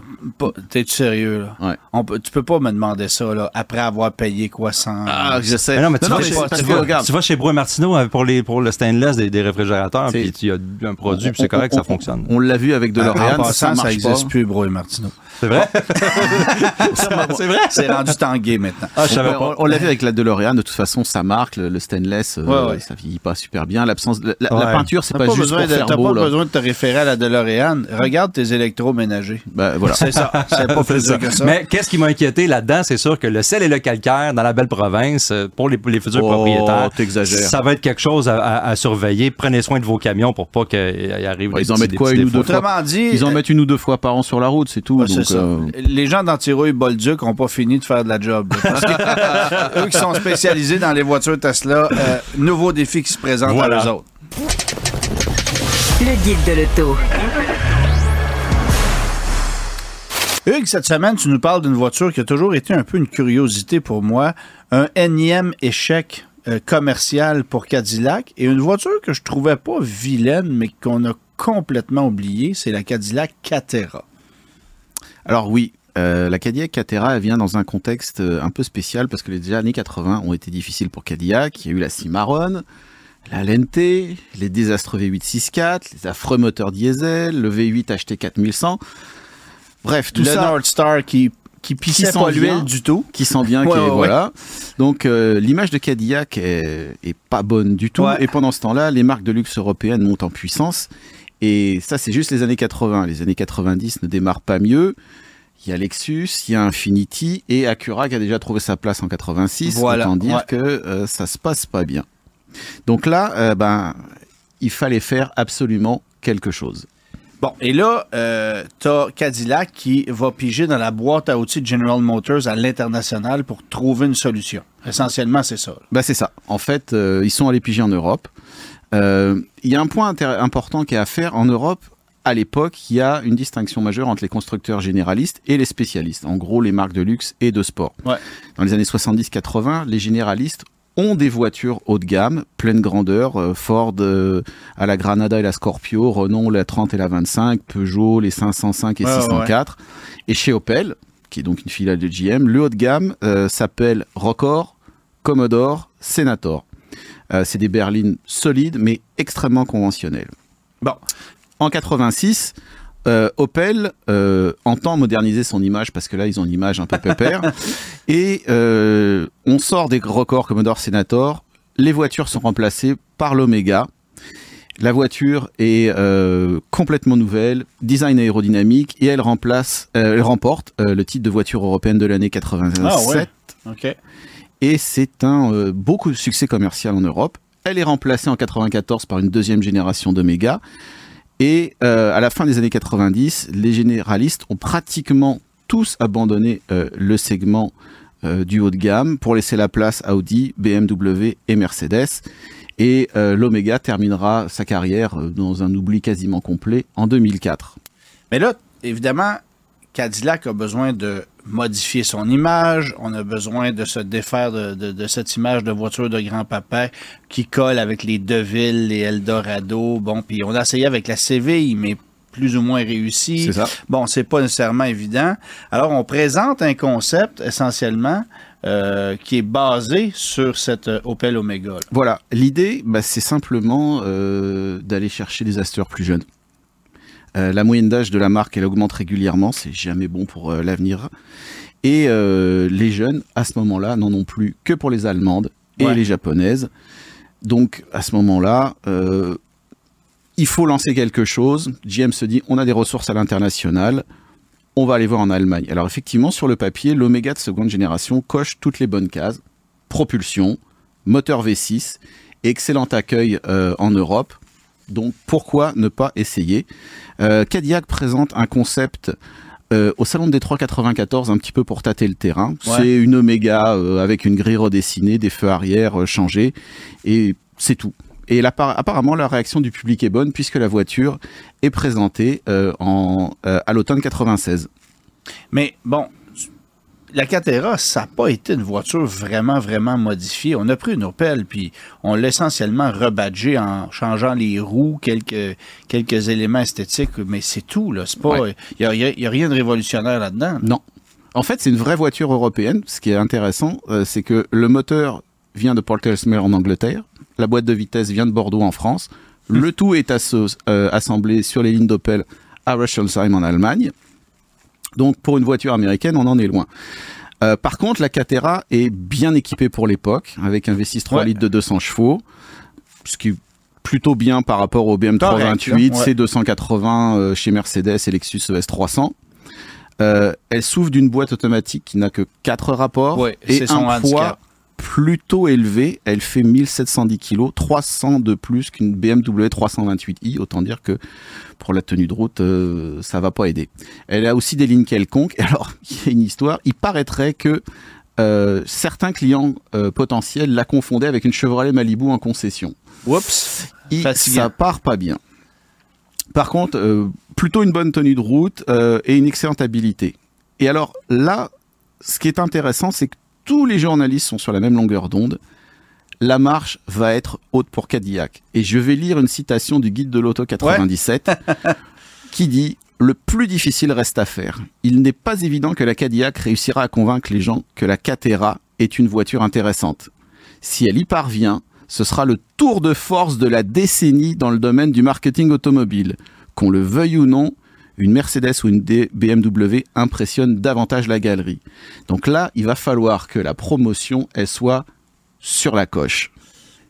T'es-tu sérieux, là? Ouais. On peut, tu peux pas me demander ça, là, après avoir payé quoi, 100... Ah, je sais. Mais non, mais tu, vas, mais chez, parce tu que, vas- regarde, tu vas chez Bro et Martineau pour, les, pour le stainless des, des réfrigérateurs, puis tu as un produit, puis c'est correct, on- ça fonctionne. On l'a vu avec en DeLorean, passant, ça n'existe plus, Bro et Martineau. C'est vrai? [laughs] c'est vrai? C'est rendu tangué maintenant. Ah, je savais on, pas. on l'a vu avec la DeLorean, de toute façon, ça marque, le, le stainless, euh, Ouais, ouais. ça vieillit pas super bien. L'absence, la, la- Ouais. la peinture, c'est pas, pas, juste pour faire t'as pas besoin de te référer à la DeLorean. Regarde tes électroménagers. Bah, voilà. C'est ça. C'est pas [laughs] plus ça. que ça. Mais qu'est-ce qui m'a inquiété là-dedans, c'est sûr que le sel et le calcaire dans la belle province, euh, pour les, futurs Oh, propriétaires, ça va être quelque chose à, à- à surveiller. Prenez soin de vos camions pour pas qu'il y arrive Ouais, des ils en mettent quoi, une ou deux fois Autrement dit, Ils en mettent une ou deux fois par an sur la route, c'est tout. Ouais, donc, ça. euh, Les gens d'Antirouille Bolduc n'ont pas fini de faire de la job. Parce que, [laughs] eux qui sont spécialisés dans les voitures Tesla, euh, nouveau défi qui se présente Voilà. à eux autres. Le guide de l'auto. Hugues, cette semaine, tu nous parles d'une voiture qui a toujours été un peu une curiosité pour moi. Un énième échec euh, commercial pour Cadillac et une voiture que je trouvais pas vilaine, mais qu'on a complètement oubliée, c'est la Cadillac Catera. Alors oui, euh, la Cadillac Catera vient dans un contexte euh, un peu spécial parce que les années 80 ont été difficiles pour Cadillac. Il y a eu la Cimarron, la Lente, les désastreux V8 6.4, les affreux moteurs diesel, le V8 HT 4100. Bref, tout le ça North Star qui, qui pissait pas l'huile du tout. qui sent bien, Ouais, qui ouais. voilà. Donc euh, l'image de Cadillac est, est pas bonne du tout. Et pendant ce temps-là, les marques de luxe européennes montent en puissance. Et ça, c'est juste les années 80. Les années 90 ne démarrent pas mieux. Il y a Lexus, il y a Infiniti et Acura qui a déjà trouvé sa place en 86. Voilà, Autant dire que euh, ça se passe pas bien. Donc là, euh, ben, il fallait faire absolument quelque chose. Bon, et là, euh, t'as Cadillac qui va piger dans la boîte à outils de General Motors à l'international pour trouver une solution. Essentiellement, c'est ça. Bah c'est ça. En fait, euh, ils sont allés piger en Europe. Euh, Il y a un point important qui est à faire en Europe. À l'époque, il y a une distinction majeure entre les constructeurs généralistes et les spécialistes. En gros, les marques de luxe et de sport. Ouais. Dans les années 70-80, les généralistes ont des voitures haut de gamme, pleine grandeur, euh, Ford euh, à la Granada et la Scorpio, Renault la 30 et la 25, Peugeot les 505 et Ouais, ouais, 604. Et chez Opel, qui est donc une filiale de GM, le haut de gamme euh, s'appelle Rockor, Commodore, Senator. Euh, c'est des berlines solides mais extrêmement conventionnelles. Bon, En 86, euh, Opel euh, entend moderniser son image parce que là ils ont une image un peu pépère [laughs] et euh, on sort des records Commodore Senator. Les voitures sont remplacées par l'Omega. La voiture est complètement nouvelle, design aérodynamique et elle remplace, elle remporte le titre de voiture européenne de l'année 87 Ah ouais. OK. et c'est un beaucoup de succès commercial en Europe. Elle est remplacée en 94 par une deuxième génération d'Omega. Et euh, à la fin des années 90, les généralistes ont pratiquement tous abandonné euh, le segment euh, du haut de gamme pour laisser la place à Audi, BMW et Mercedes. Et l'Omega terminera sa carrière dans un oubli quasiment complet en 2004. Mais là, évidemment, Cadillac a besoin de modifier son image. On a besoin de se défaire de, de- de cette image de voiture de grand-papa qui colle avec les Deville, les Eldorado. Bon, puis on a essayé avec la Séville, mais plus ou moins réussi. Ça. Bon, c'est pas nécessairement évident. Alors, on présente un concept essentiellement euh, qui est basé sur cette euh, Opel Omega. là. Voilà, l'idée, bah, c'est simplement euh, d'aller chercher des acheteurs plus jeunes. Euh, la moyenne d'âge de la marque, elle augmente régulièrement, c'est jamais bon pour euh, l'avenir. Et euh, les jeunes, à ce moment-là, n'en ont plus que pour les Allemandes et Ouais. les Japonaises. Donc, à ce moment-là, il faut lancer quelque chose. GM se dit, on a des ressources à l'international, on va aller voir en Allemagne. Alors effectivement, sur le papier, l'Omega de seconde génération coche toutes les bonnes cases. Propulsion, moteur V6, excellent accueil en Europe. Donc pourquoi ne pas essayer? Euh, Cadillac présente un concept euh, au salon de Détroit 94 un petit peu pour tâter le terrain. Ouais. C'est une Omega euh, avec une grille redessinée, des feux arrière changés et c'est tout. Et là, apparemment, la réaction du public est bonne puisque la voiture est présentée en, à l'automne 96. Mais bon, la Catera, ça n'a pas été une voiture vraiment, vraiment modifiée. On a pris une Opel, puis on l'a essentiellement rebadgé en changeant les roues, quelques, quelques éléments esthétiques, mais c'est tout. là. C'est pas, Ouais. il n'y a, y a rien de révolutionnaire là-dedans. Non. En fait, c'est une vraie voiture européenne. Ce qui est intéressant, euh, c'est que le moteur vient de Port Ellesmere en Angleterre, la boîte de vitesse vient de Bordeaux en France. Le tout est asso- euh, assemblé sur les lignes d'Opel à Rüsselsheim en Allemagne. Donc, pour une voiture américaine, on en est loin. Euh, par contre, la Catera est bien équipée pour l'époque, avec un V6 3 Ouais. litres de 200 chevaux, ce qui est plutôt bien par rapport au BM Correct, 328, hein, ouais. C280 euh, chez Mercedes et Lexus ES 300. Euh, elle souffre d'une boîte automatique qui n'a que 4 rapports Ouais, et un poids. Plutôt élevé. Elle fait 1710 kg, 300 de plus qu'une BMW 328i. Autant dire que pour la tenue de route, euh, ça va pas aider. Elle a aussi des lignes quelconques. [laughs] Alors, il y a une histoire. Il paraîtrait que euh, certains clients euh, potentiels la confondaient avec une Chevrolet Malibu en concession. Oups. Et Fatigant. ça part pas bien. Par contre, euh, plutôt une bonne tenue de route euh, et une excellente habilité. Et alors là, ce qui est intéressant, c'est que tous les journalistes sont sur la même longueur d'onde. La marche va être haute pour Cadillac. Et je vais lire une citation du guide de l'auto 97 [laughs] qui dit Le plus difficile reste à faire. Il n'est pas évident que la Cadillac réussira à convaincre les gens que la Catera est une voiture intéressante. Si elle y parvient, ce sera le tour de force de la décennie dans le domaine du marketing automobile. Qu'on le veuille ou non, une Mercedes ou une BMW impressionne davantage la galerie. Donc là, il va falloir que la promotion, elle soit sur la coche.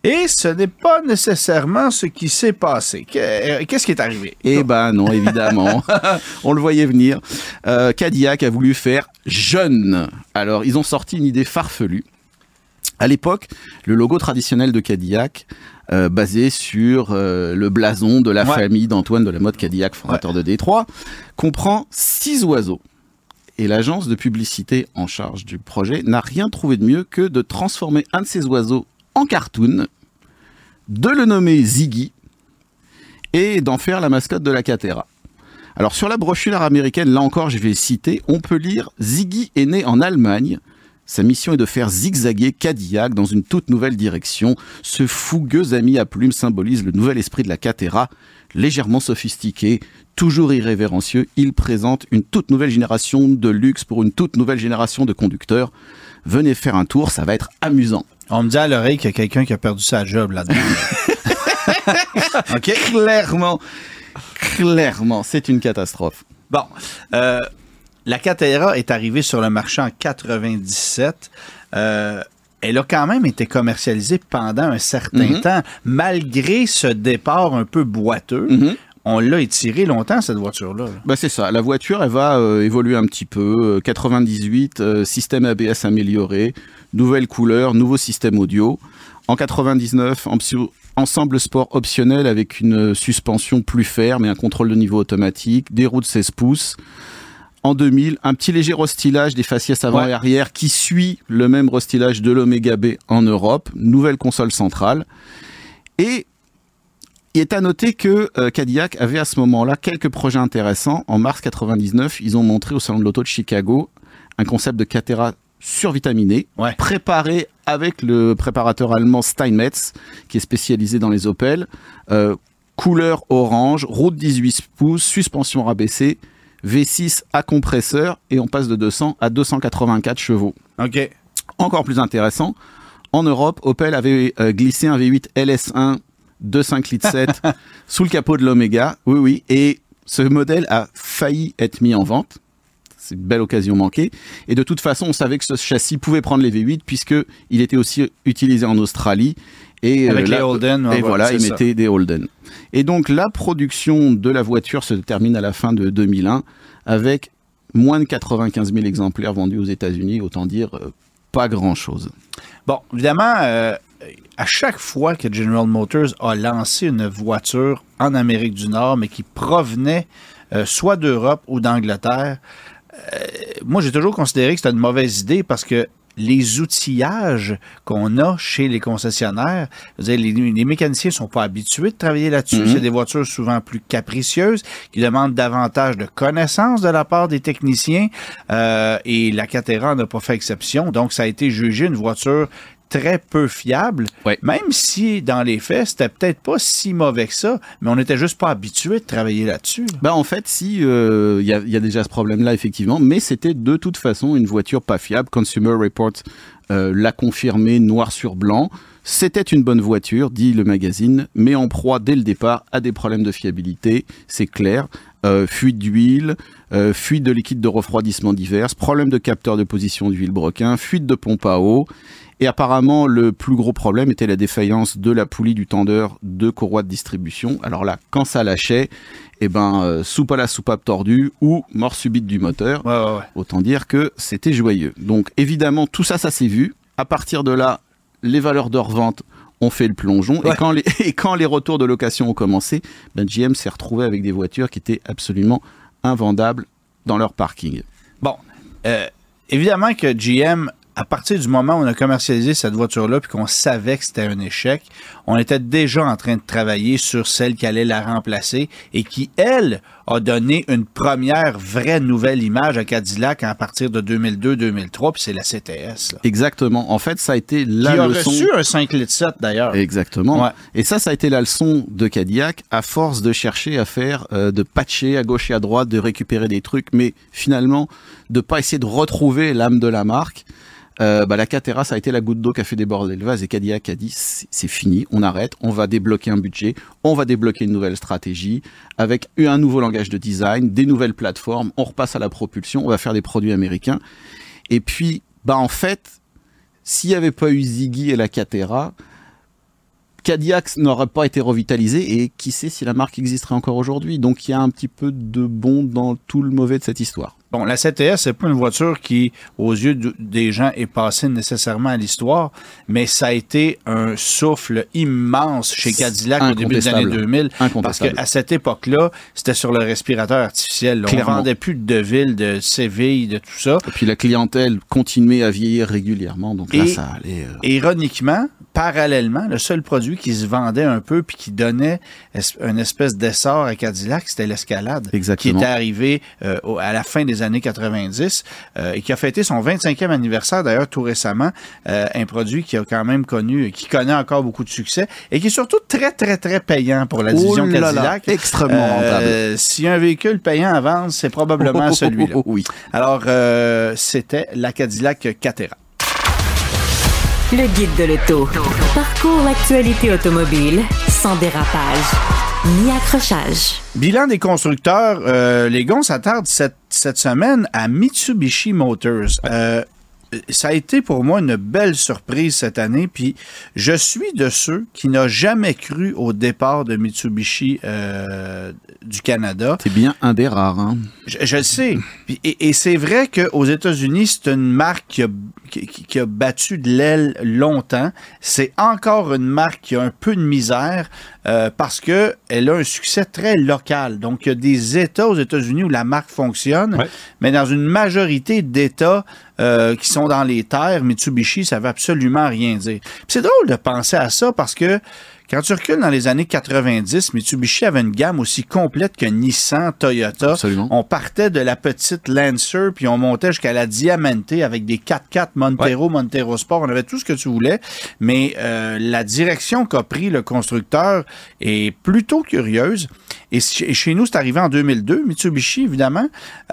Et ce n'est pas nécessairement ce qui s'est passé. Euh, Qu'est-ce qui est arrivé? Eh ben non, évidemment. [laughs] On le voyait venir. Euh, Cadillac a voulu faire jeune. Alors, ils ont sorti une idée farfelue. À l'époque, le logo traditionnel de Cadillac, euh, basé sur euh, le blason de la Ouais. famille d'Antoine de la mode Cadillac, fondateur de Détroit, comprend six oiseaux. Et l'agence de publicité en charge du projet n'a rien trouvé de mieux que de transformer un de ces oiseaux en cartoon, de le nommer Ziggy et d'en faire la mascotte de la Catera. Alors sur la brochure américaine, là encore je vais citer, on peut lire Ziggy est né en Allemagne. Sa mission est de faire zigzaguer Cadillac dans une toute nouvelle direction. Ce fougueux ami à plumes symbolise le nouvel esprit de la Catera. Légèrement sophistiqué, toujours irrévérencieux, il présente une toute nouvelle génération de luxe pour une toute nouvelle génération de conducteurs. Venez faire un tour, ça va être amusant. On me dit à l'oreille qu'il y a quelqu'un qui a perdu sa job là-dedans. [laughs] OK? Clairement, clairement, c'est une catastrophe. Bon. euh, la Catera est arrivée sur le marché en 97. Euh, elle a quand même été commercialisée pendant un certain Mhm. temps, malgré ce départ un peu boiteux. Mhm. On l'a étiré longtemps, cette voiture-là. là. Bah c'est ça, la voiture elle va euh, évoluer un petit peu, Euh, 98, euh, système ABS amélioré, nouvelle couleur, nouveau système audio. En 99, en psy- ensemble sport optionnel avec une euh, suspension plus ferme et un contrôle de niveau automatique, des roues de 16 pouces. En 2000, un petit léger restylage des faciès avant Ouais. et arrière qui suit le même restylage de l'Omega B en Europe, nouvelle console centrale. Et il est à noter que euh, Cadillac avait à ce moment-là quelques projets intéressants. En mars 99, ils ont montré au salon de l'auto de Chicago un concept de Catera survitaminé, Ouais. préparé avec le préparateur allemand Steinmetz, qui est spécialisé dans les Opel. Euh, couleur orange, route 18 pouces, suspension rabaissée, V6 à compresseur, et on passe de 200 à 284 chevaux OK. encore plus intéressant, en Europe, Opel avait euh, glissé un V8 LS1 de 5 litres 7 [laughs] sous le capot de l'Omega. Oui, oui. Et ce modèle a failli être mis en vente. C'est une belle occasion manquée. Et de toute façon, on savait que ce châssis pouvait prendre les V8 puisque il était aussi utilisé en Australie. Et, Avec les là- Holden, Et ouais, voilà, c'est il ça. mettait des Holden. Et donc, la production de la voiture se termine à la fin de 2001 avec moins de 95 000 exemplaires vendus aux États-Unis. Autant dire, euh, pas grand-chose. Bon, évidemment, euh, à chaque fois que General Motors a lancé une voiture en Amérique du Nord, mais qui provenait euh, soit d'Europe ou d'Angleterre, moi j'ai toujours considéré que c'était une mauvaise idée parce que les outillages qu'on a chez les concessionnaires, dire, les, les mécaniciens sont pas habitués de travailler là-dessus. Mhm. C'est des voitures souvent plus capricieuses qui demandent davantage de connaissances de la part des techniciens. euh, et la Catera n'a pas fait exception. Donc, ça a été jugé une voiture très peu fiable, même si dans les faits, c'était peut-être pas si mauvais que ça, mais on n'était juste pas habitué de travailler là-dessus. là. Ben en fait, si euh, il y, a, il y a déjà ce problème-là effectivement, mais c'était de toute façon une voiture pas fiable. Consumer Report euh, l'a confirmé noir sur blanc. C'était une bonne voiture, dit le magazine, mais en proie dès le départ à des problèmes de fiabilité, c'est clair. euh, fuite d'huile, euh, fuite de liquide de refroidissement divers, problème de capteur de position d'huile broquin, fuite de pompe à eau. Et apparemment, le plus gros problème était la défaillance de la poulie du tendeur de courroie de distribution. Alors là, quand ça lâchait, eh ben, euh, soupe à la soupape tordue ou mort subite du moteur. Ouais, ouais, ouais. Autant dire que c'était joyeux. Donc évidemment, tout ça, ça s'est vu. À partir de là, les valeurs de revente ont fait le plongeon. Ouais. Et, quand les, [laughs] et quand les retours de location ont commencé, ben, GM s'est retrouvé avec des voitures qui étaient absolument invendables dans leur parking. Bon, euh, évidemment que GM, à partir du moment où on a commercialisé cette voiture-là, puis qu'on savait que c'était un échec, on était déjà en train de travailler sur celle qui allait la remplacer et qui, elle, a donné une première vraie nouvelle image à Cadillac à partir de 2002-2003, puis c'est la CTS. Là, Exactement. En fait, ça a été qui la a leçon. reçu un 5 litres 7 d'ailleurs. Exactement. Ouais. Et ça, ça a été la leçon de Cadillac à force de chercher à faire, euh, de patcher à gauche et à droite, de récupérer des trucs, mais finalement de pas essayer de retrouver l'âme de la marque. Euh, bah, la Catera, ça a été la goutte d'eau qui a fait déborder le vase et Cadillac a dit c'est fini, on arrête, on va débloquer un budget, on va débloquer une nouvelle stratégie avec un nouveau langage de design, des nouvelles plateformes, on repasse à la propulsion, on va faire des produits américains. Et puis, bah en fait, s'il n'y avait pas eu Ziggy et la Catera, Cadillac n'aurait pas été revitalisé et qui sait si la marque existerait encore aujourd'hui. Donc il y a un petit peu de bon dans tout le mauvais de cette histoire. Bon, la CTS, c'est pas une voiture qui, aux yeux de- des gens, est passée nécessairement à l'histoire, mais ça a été un souffle immense chez Cadillac au début des années Incontestable. 2000. Parce qu'à cette époque-là, c'était sur le respirateur artificiel. là. On Clairement. vendait plus de Deville, de Séville, de tout ça. Et puis la clientèle continuait à vieillir régulièrement, donc là Et- ça allait. euh, ironiquement, parallèlement, le seul produit qui se vendait un peu puis qui donnait une espèce d'essor à Cadillac, c'était l'escalade. Exactement. Qui était arrivé euh, à la fin des années 90 euh, et qui a fêté son 25e anniversaire d'ailleurs tout récemment. Euh, un produit qui a quand même connu, qui connaît encore beaucoup de succès et qui est surtout très, très, très payant pour la division oh là là, Cadillac. extrêmement rentable. Euh, a un véhicule payant à vendre, c'est probablement celui-là. oui. Alors, euh, c'était la Cadillac Catera. Le guide de l'auto. Parcours l'actualité automobile sans dérapage ni accrochage. Bilan des constructeurs, euh, les gars, on s'attarde cette, cette semaine à Mitsubishi Motors. Euh, ça a été pour moi une belle surprise cette année, puis je suis de ceux qui n'ont jamais cru au départ de Mitsubishi euh, du Canada. C'est bien un des rares. Hein. Je, je le sais. Et et c'est vrai qu'aux États-Unis, c'est une marque qui a, qui, a battu de l'aile longtemps. C'est encore une marque qui a un peu de misère euh, parce que elle a un succès très local. Donc, il y a des États aux États-Unis où la marque fonctionne, Ouais. mais dans une majorité d'États euh, qui sont dans les terres, Mitsubishi, ça veut absolument rien dire. C'est drôle de penser à ça parce que quand tu recules dans les années 90, Mitsubishi avait une gamme aussi complète que Nissan, Toyota. Absolument. On partait de la petite Lancer, puis on montait jusqu'à la Diamante avec des 4x4 Montero, Montero Sport. On avait tout ce que tu voulais, mais euh, la direction qu'a pris le constructeur est plutôt curieuse. Et ch- et chez nous, c'est arrivé en 2002, Mitsubishi, évidemment,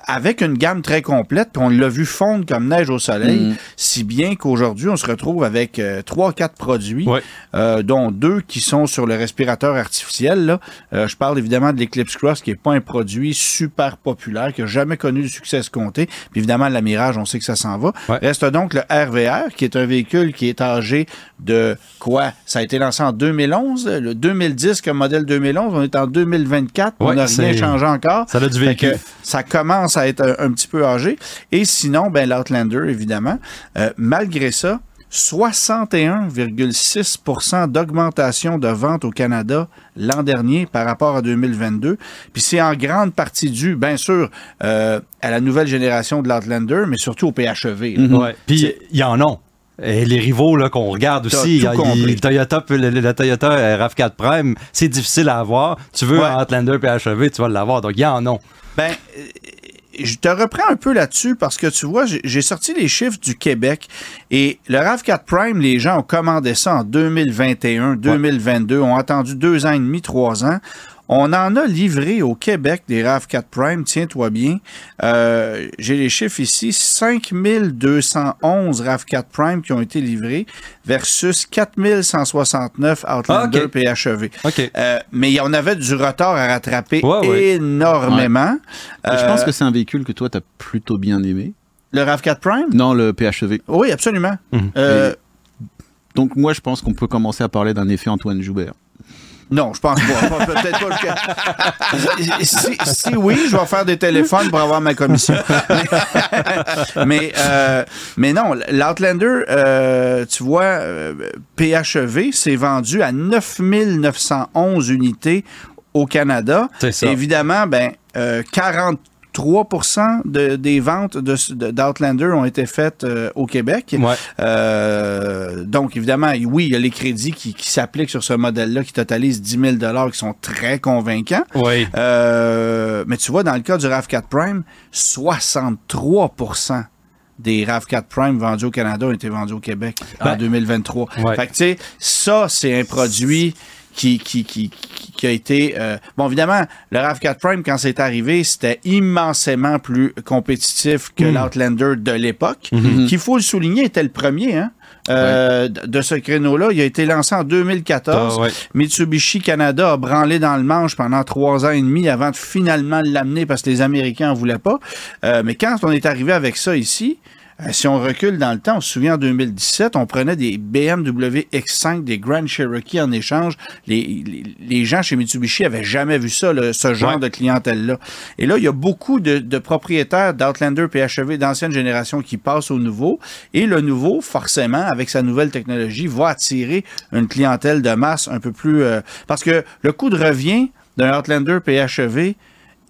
avec une gamme très complète, puis on l'a vu fondre comme neige au soleil, Mm. si bien qu'aujourd'hui, on se retrouve avec euh, trois, quatre produits, Ouais. euh, dont deux qui sont sur le respirateur artificiel. Là. Euh, je parle évidemment de l'Eclipse Cross, qui n'est pas un produit super populaire, qui n'a jamais connu du succès escompté. Puis évidemment, la Mirage, on sait que ça s'en va. Ouais. Reste donc le RVR, qui est un véhicule qui est âgé de quoi? Ça a été lancé en 2011, le 2010 comme modèle 2011. On est en 2024, on n'a rien changé encore. Ça a du vécu. ça commence à être un, un petit peu âgé. Et sinon, ben, l'Outlander, évidemment. Euh, malgré ça, 61,6% d'augmentation de ventes au Canada l'an dernier par rapport à 2022. Puis c'est en grande partie dû, bien sûr, euh, à la nouvelle génération de l'Outlander, mais surtout au PHEV. là. Ouais. Puis il y en a. Et les rivaux là, qu'on regarde aussi, il y a- Toyota, le, le- le Toyota RAV4 Prime, c'est difficile à avoir. Tu veux Ouais. un Outlander PHEV, tu vas l'avoir. Donc il y en a. Ben, je te reprends un peu là-dessus parce que tu vois, j'ai sorti les chiffres du Québec et le RAV4 Prime, les gens ont commandé ça en 2021, 2022, ont attendu deux ans et demi, trois ans. On en a livré au Québec des RAV4 Prime, tiens-toi bien. Euh, J'ai les chiffres ici, 5211 RAV4 Prime qui ont été livrés versus 4169 Outlander Ah, ok. PHEV. OK. Euh, mais on avait du retard à rattraper Ouais, ouais. énormément. Je pense Euh, que c'est un véhicule que toi, tu as plutôt bien aimé. Le RAV4 Prime? Non, le PHEV. Oui, absolument. Euh, Donc moi, je pense qu'on peut commencer à parler d'un effet Antoine Joubert. Non, je pense pas. Peut-être pas. Si, oui, je vais faire des téléphones pour avoir ma commission. Mais, euh, non, l'Outlander, euh, tu vois, euh, PHEV s'est vendu à 9911 unités au Canada. C'est ça. Évidemment, ben, 40 3 de, des ventes d'Outlander ont été faites euh, au Québec. Euh, donc, évidemment, oui, il y a les crédits qui, s'appliquent sur ce modèle-là qui totalisent 10 000 qui sont très convaincants. Euh, mais tu vois, dans le cas du RAV4 Prime, 63% des RAV4 Prime vendus au Canada ont été vendus au Québec en ben, 2023. Fait que, tu sais, ça, c'est un produit qui, qui, qui, qui- qui a été... euh, bon, évidemment, le RAV4 Prime, quand c'est arrivé, c'était immensément plus compétitif que Mm. l'Outlander de l'époque, Mm-hmm. qui, faut le souligner, était le premier hein, euh, de de ce créneau-là. Il a été lancé en 2014. Ah, ouais. Mitsubishi Canada a branlé dans le manche pendant trois ans et demi avant de finalement l'amener parce que les Américains en voulaient pas. Euh, mais quand on est arrivé avec ça ici, euh, si on recule dans le temps, on se souvient en 2017, on prenait des BMW X5, des Grand Cherokee en échange. Les, les, les gens chez Mitsubishi avaient jamais vu ça, ce genre Ouais. de clientèle-là. Et là, il y a beaucoup de, de propriétaires d'Outlander PHEV d'ancienne génération qui passent au nouveau. Et le nouveau, forcément, avec sa nouvelle technologie, va attirer une clientèle de masse un peu plus... euh, parce que le coût de revient d'un Outlander PHEV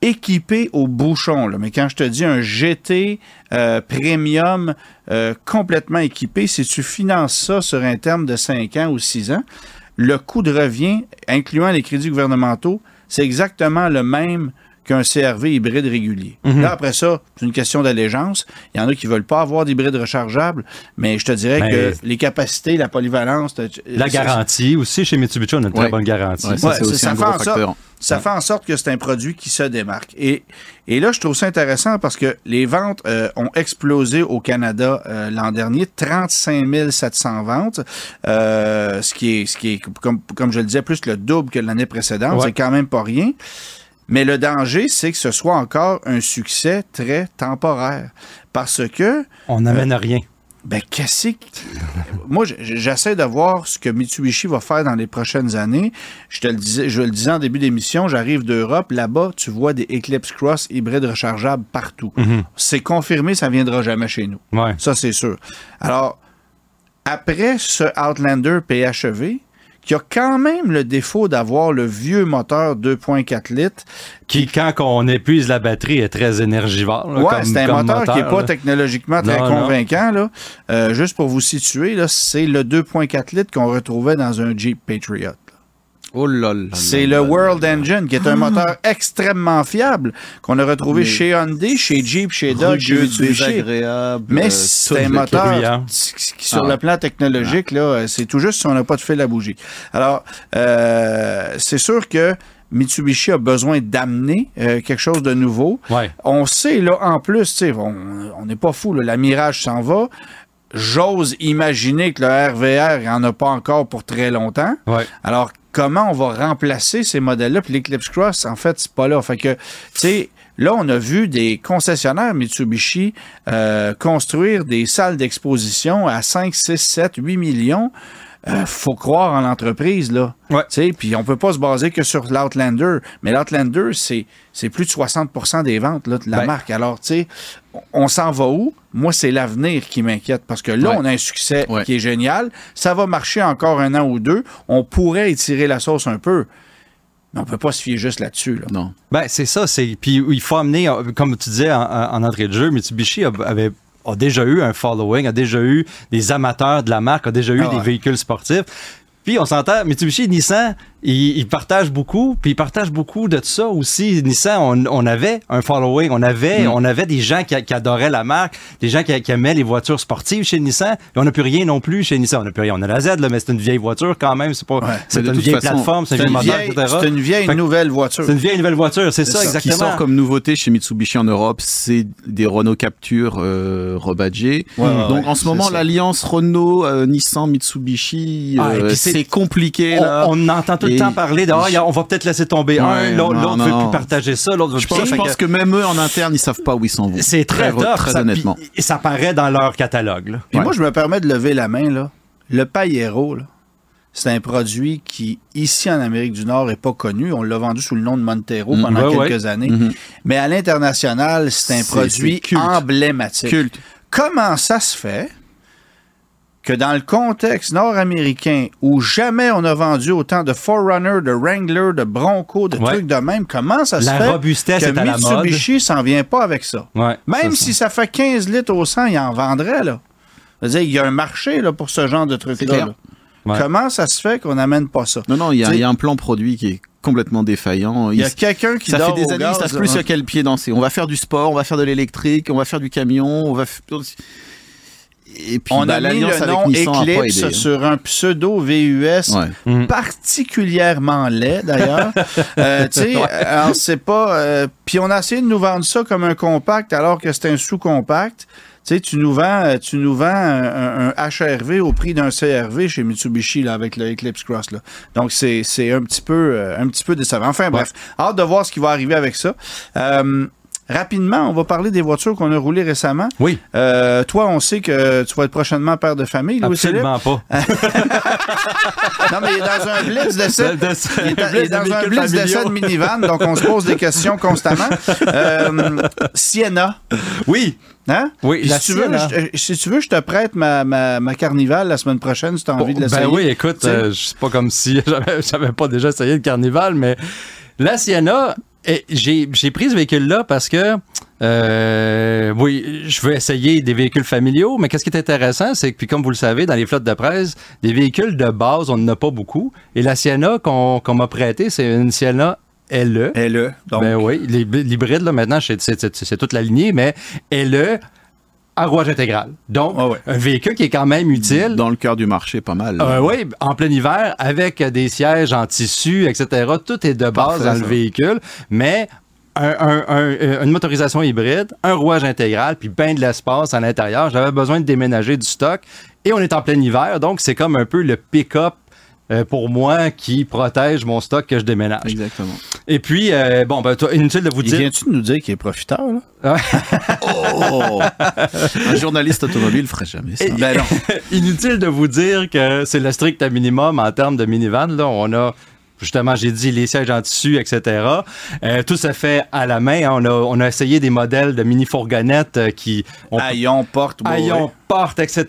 équipé au bouchon. Là. Mais quand je te dis un GT euh, premium euh, complètement équipé, si tu finances ça sur un terme de 5 ans ou 6 ans, le coût de revient, incluant les crédits gouvernementaux, c'est exactement le même qu'un CRV hybride régulier. Là, après ça, c'est une question d'allégeance. Il y en a qui veulent pas avoir d'hybride rechargeable, mais je te dirais Ben, que les capacités, la polyvalence... La garantie aussi, chez Mitsubishi, on a une très bonne garantie. Ouais, ça, Ouais, aussi ça un gros sorte-. Ça fait en sorte que c'est un produit qui se démarque. Et, et là, je trouve ça intéressant parce que les ventes euh, ont explosé au Canada euh, l'an dernier, 35 700 ventes, euh, ce qui est, ce qui est comme, comme je le disais, plus le double que l'année précédente. Ouais. C'est quand même pas rien. Mais le danger, c'est que ce soit encore un succès très temporaire. Parce que On n'amène rien. ben, qu'est-ce que- [laughs] Moi, j'essaie de voir ce que Mitsubishi va faire dans les prochaines années. Je te le disais, je le disais en début d'émission, j'arrive d'Europe. Là-bas, tu vois des Eclipse Cross hybrides rechargeables partout. C'est confirmé, ça viendra jamais chez nous. Ouais. Ça, c'est sûr. Alors, après ce Outlander PHEV, qui a quand même le défaut d'avoir le vieux moteur 2.4 litres, Qui, quand on épuise la batterie, est très énergivore. là, Ouais, comme- c'est un comme moteur, qui n'est pas technologiquement très Non, non. convaincant. Là. Euh, juste pour vous situer, là, c'est le 2.4 litres qu'on retrouvait dans un Jeep Patriot. Oh là là. C'est là le World. Engine, qui est un moteur [gasps] extrêmement fiable, qu'on a retrouvé Mais- chez Hyundai, chez Jeep, chez Dodge, chez Mitsubishi. Mais euh, c'est un moteur bruyant. qui, sur Ah le plan technologique, là, euh, c'est tout juste si on n'a pas de fil à bouger. Alors, euh, c'est sûr que Mitsubishi a besoin d'amener euh, quelque chose de nouveau. Ouais. On sait, là, en plus, on n'est pas fou, la Mirage s'en va. J'ose imaginer que le RVR, il n'y en a pas encore pour très longtemps. Ouais. Alors, comment on va remplacer ces modèles-là? Puis l'Eclipse Cross, en fait, c'est pas là. Fait que, tu sais, là, on a vu des concessionnaires Mitsubishi euh, construire des salles d'exposition à 5, 6, 7, 8 millions. Euh, faut croire en l'entreprise, là. Ouais. Tu sais, Puis on peut pas se baser que sur l'Outlander. Mais l'Outlander, c'est, c'est plus de 60% des ventes là, de la Ben. marque. Alors, tu sais, on- s'en va où? Moi, c'est l'avenir qui m'inquiète parce que là, Ouais. on a un succès Ouais. qui est génial. Ça va marcher encore un an ou deux. On pourrait étirer la sauce un peu. Mais on peut pas se fier juste là-dessus. Là. Non. Ben, c'est ça. C'est Puis il faut amener, euh, comme tu disais en, en entrée de jeu, Mitsubishi avait a déjà eu un following, a déjà eu des amateurs de la marque, a déjà eu Ah des véhicules sportifs. Puis on s'entend, Mitsubishi Nissan, ils, ils partagent beaucoup, puis ils partagent beaucoup de ça aussi. Nissan, on, on avait un following, on avait, on avait des gens qui, qui adoraient la marque, des gens qui, qui aimaient les voitures sportives chez Nissan. Et on n'a plus rien non plus chez Nissan. On n'a plus rien. On a la Z, là, mais c'est une vieille voiture quand même. C'est pas, une vieille façon, plateforme, c'est un C'est une moteur, vieille, etc. c'est une vieille Fait que nouvelle voiture. C'est une vieille nouvelle voiture, c'est ça, Ce qui exactement. sort comme nouveauté chez Mitsubishi en Europe, c'est des Renault Capture euh. Ouais, ouais, Donc en ce moment, ça. l'alliance Renault, euh, Nissan, Mitsubishi, Ah, euh, c'est- c'est compliqué. là. On, on entend tout le Et- temps parler de, Ah, y a- on va peut-être laisser tomber Ouais, un, l'autre veut plus partager ça, l'autre veut je plus pense, ça. je pense que que même eux en interne, ils savent pas où ils s'en vont. c'est très, très ça, honnêtement. et ça paraît dans leur catalogue. là. Puis Ouais. moi, je me permets de lever la main, là. Le paillero, là, c'est un produit qui, ici en Amérique du Nord, est pas connu. On l'a vendu sous le nom de Montero Mm, pendant ouais, quelques années. Mhm. Mais à l'international, c'est un produit culte. emblématique. Culte. Comment ça se fait que dans le contexte nord-américain où jamais on a vendu autant de Forerunner, de Wrangler, de Bronco, de Ouais. trucs de même, comment ça se fait robustesse que est à. Mitsubishi s'en vient pas avec ça? Ouais, Même ça, si ça fait 15 litres au 100, il en vendrait, là. C'est-à-dire, il y a un marché là, pour ce genre de trucs-là. clair. là. Ouais. Comment ça se fait qu'on n'amène pas ça? Non, non, il y, a- y un plan produit qui est complètement défaillant. Il y a quelqu'un qui ça dort fait des au années, gaz, ils savent là. plus sur quel pied danser. On va faire du sport, on va faire de l'électrique, on va faire du camion, on va. Et puis, On bah, a mis le nom Eclipse hein. sur un pseudo VUS Ouais. Mm. particulièrement laid, d'ailleurs. [laughs] Euh, tu sais, alors c'est pas... euh, Puis on a essayé de nous vendre ça comme un compact alors que c'est un sous-compact. Tu sais, tu nous vends, euh, tu nous vends un, un- un HRV au prix d'un CRV chez Mitsubishi là, avec le Eclipse Cross. Là. Donc c'est c'est un petit peu euh, un petit peu décevant. Enfin bref, hâte de voir ce qui va arriver avec ça. Euh, rapidement, on va parler des voitures qu'on a roulées récemment. Oui, Euh, toi, on sait que tu vas être prochainement père de famille, absolument pas. [laughs] Non, mais il est dans un blitz. De- [laughs] de- Il est, dans- il est blitz de dans un blitz de familiaux. minivan, donc on se pose des questions constamment. [laughs] Euh, Sienna. Oui, Hein? Oui, la si, tu veux, je, si tu veux, je te prête ma, ma, ma carnivale la semaine prochaine si tu as envie de l'essayer. Ben oui, écoute, sais? euh, c'est pas comme si j'avais, pas déjà essayé le carnival, mais la Sienna, j'ai, j'ai pris ce véhicule-là parce que, euh, oui, je veux essayer des véhicules familiaux, mais qu'est-ce qui est intéressant, c'est que, puis comme vous le savez, dans les flottes de presse, des véhicules de base, on n'en a pas beaucoup. Et la Sienna qu'on, m'a prêtée, c'est une Sienna LE. Là, donc, Ben oui, les- l'hybride, là, maintenant, c'est toute la lignée, mais LE à rouage intégral. Donc, Ah ouais. un véhicule qui est quand même utile. Dans le cœur du marché, pas mal. Euh, oui, en plein hiver, avec des sièges en tissu, etc. Tout est de base Parfait, dans le ça. véhicule, mais un- un- un- euh, une motorisation hybride, un rouage intégral, puis bien de l'espace à l'intérieur. J'avais besoin de déménager du stock et on est en plein hiver, donc c'est comme un peu le pick-up euh, pour moi qui protège mon stock que je déménage. Exactement. Et puis, euh, bon, ben, toi, inutile de vous dire. vient-tu de nous dire qu'il est profiteur, là? [laughs] Oh! un journaliste automobile ferait jamais ça. Ben non. [laughs] Inutile de vous dire que c'est le strict minimum en termes de minivan. Là, on a Justement, j'ai dit les sièges en tissu, etc. Euh, tout se fait à la main. hein. On, a, on a essayé des modèles de mini-fourgonnettes euh, qui ont Haillon, porte, haillons, portes, etc.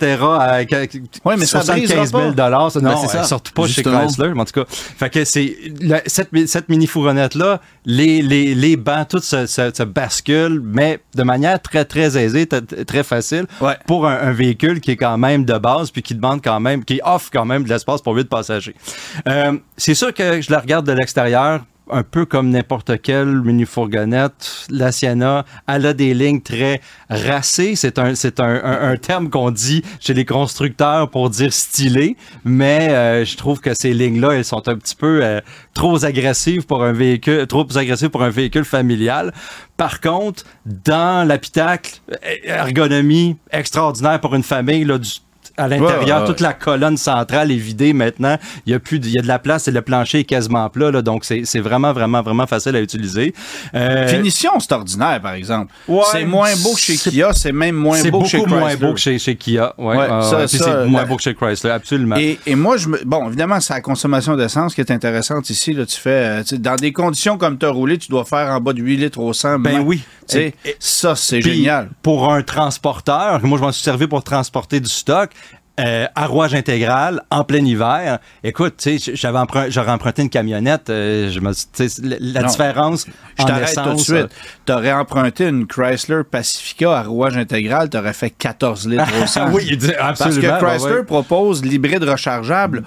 Ouais, mais ça 75 000 brisera dollars. Non, c'est ça. surtout pas Justement. chez Chrysler, mais en tout cas. Fait que c'est la- cette, cette mini fourgonnette là, les, les, les bancs, tout se, se, se bascule, mais de manière très très aisée, très facile Ouais. pour un, un véhicule qui est quand même de base puis qui demande quand même, qui offre quand même de l'espace pour 8 passagers. Euh, c'est sûr que je la regarde de l'extérieur un peu comme n'importe quelle mini-fourgonnette, la Sienna, elle a des lignes très racées. C'est un, c'est un, terme qu'on dit chez les constructeurs pour dire stylé, mais euh, je trouve que ces lignes-là, elles sont un petit peu euh, trop agressives pour un véhicule, trop agressives pour un véhicule familial. Par contre, dans l'habitacle, euh, ergonomie extraordinaire pour une famille, là, du à l'intérieur, Ouais, ouais, toute la colonne centrale est vidée maintenant. Il y a plus, de, il y a de la place et le plancher est quasiment plat, là, donc c'est c'est vraiment, vraiment, vraiment facile à utiliser. Euh, Finition, c'est ordinaire, par exemple. Ouais, c'est moins beau que chez c'est- Kia, c'est même moins c'est beau que chez Chrysler. moins beau que chez, chez Kia. Ouais, Ouais, euh, ça- puis ça, c'est moins la- beau que chez Chrysler, absolument. Et, et moi, je me. Bon, évidemment, c'est la consommation d'essence qui est intéressante ici. Là, tu fais. euh, dans des conditions comme tu as roulé, tu dois faire en bas de 8 litres au 100. Ben oui. Et- et- ça, c'est génial. Pour un transporteur, moi je m'en suis servi pour transporter du stock. Euh, à rouage intégral, en plein hiver. Écoute, tu sais, j'avais emprunt- j'aurais emprunté une camionnette. euh, je me, suis- tu sais, la, la différence Je t'arrête tout de suite. Tu aurais emprunté une Chrysler Pacifica à rouage intégral, tu aurais fait 14 litres au [laughs] 100. oui, dit- Parce absolument. que ben Chrysler ouais. propose l'hybride rechargeable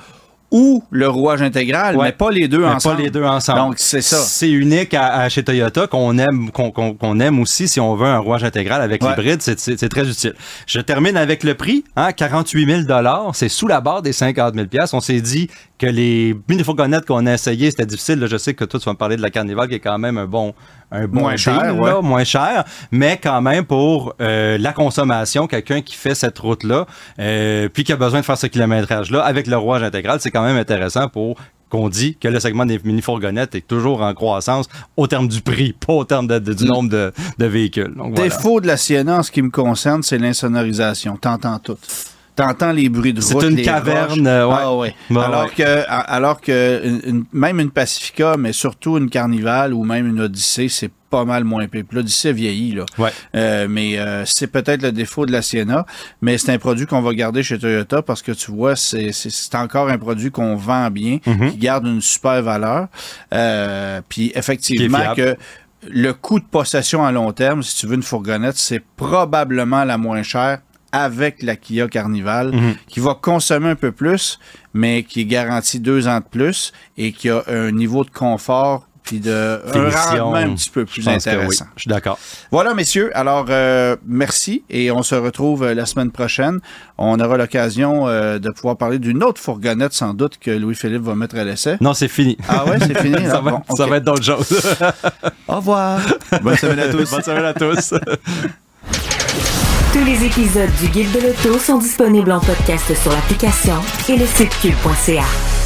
ou le rouage intégral, Ouais. mais pas les deux Mais ensemble. Pas les deux ensemble. Donc, c'est ça. C'est unique à, à chez Toyota qu'on aime, qu'on aime aussi si on veut un rouage intégral avec Ouais. l'hybride. C'est- très utile. Je termine avec le prix. Hein, 48 000 C'est sous la barre des 50 000 On s'est dit que les mini-fourgonnettes qu'on a essayées, c'était difficile. Là, je sais que toi, tu vas me parler de la Carnival qui est quand même un bon, un bon Moins deal, cher, là, moins cher, mais quand même pour euh, la consommation, quelqu'un qui fait cette route-là, euh, puis qui a besoin de faire ce kilométrage-là avec le rouage intégral, c'est quand même intéressant pour qu'on dit que le segment des mini-fourgonnettes est toujours en croissance au terme du prix, [laughs] pas au terme de- de- du nombre de, de véhicules. Donc, voilà. Défaut de la Sienna en ce qui me concerne, c'est l'insonorisation. T'entends tout. T'entends les bruits de C'est route, une les caverne, euh, ouais. Ah ouais. Alors ouais. que, alors que une- une- même une Pacifica, mais surtout une Carnival ou même une Odyssey, c'est pas mal moins pire. Puis L'Odyssey vieillit, là. Ouais. Euh, mais euh, c'est peut-être le défaut de la Sienna, mais c'est un produit qu'on va garder chez Toyota parce que tu vois, c'est c'est- c'est encore un produit qu'on vend bien, Mhm. qui garde une super valeur. Euh, puis effectivement que le coût de possession à long terme, si tu veux une fourgonnette, c'est probablement la moins chère avec la Kia Carnival, Mhm. qui va consommer un peu plus, mais qui est garanti deux ans de plus et qui a un niveau de confort puis de un Finition. rendement un petit peu plus oui. intéressant. Je suis d'accord. Voilà, messieurs. Alors, euh, merci et on se retrouve euh, la semaine prochaine. On aura l'occasion euh, de pouvoir parler d'une autre fourgonnette, sans doute, que Louis-Philippe va mettre à l'essai. Non, c'est fini. Ah ouais, c'est fini? [laughs] ça va, Bon, ça va être d'autres choses. Au revoir. Bonne semaine à tous. Bonne semaine à tous. [laughs] Tous les épisodes du Guide de l'auto sont disponibles en podcast sur l'application et le site cube.ca.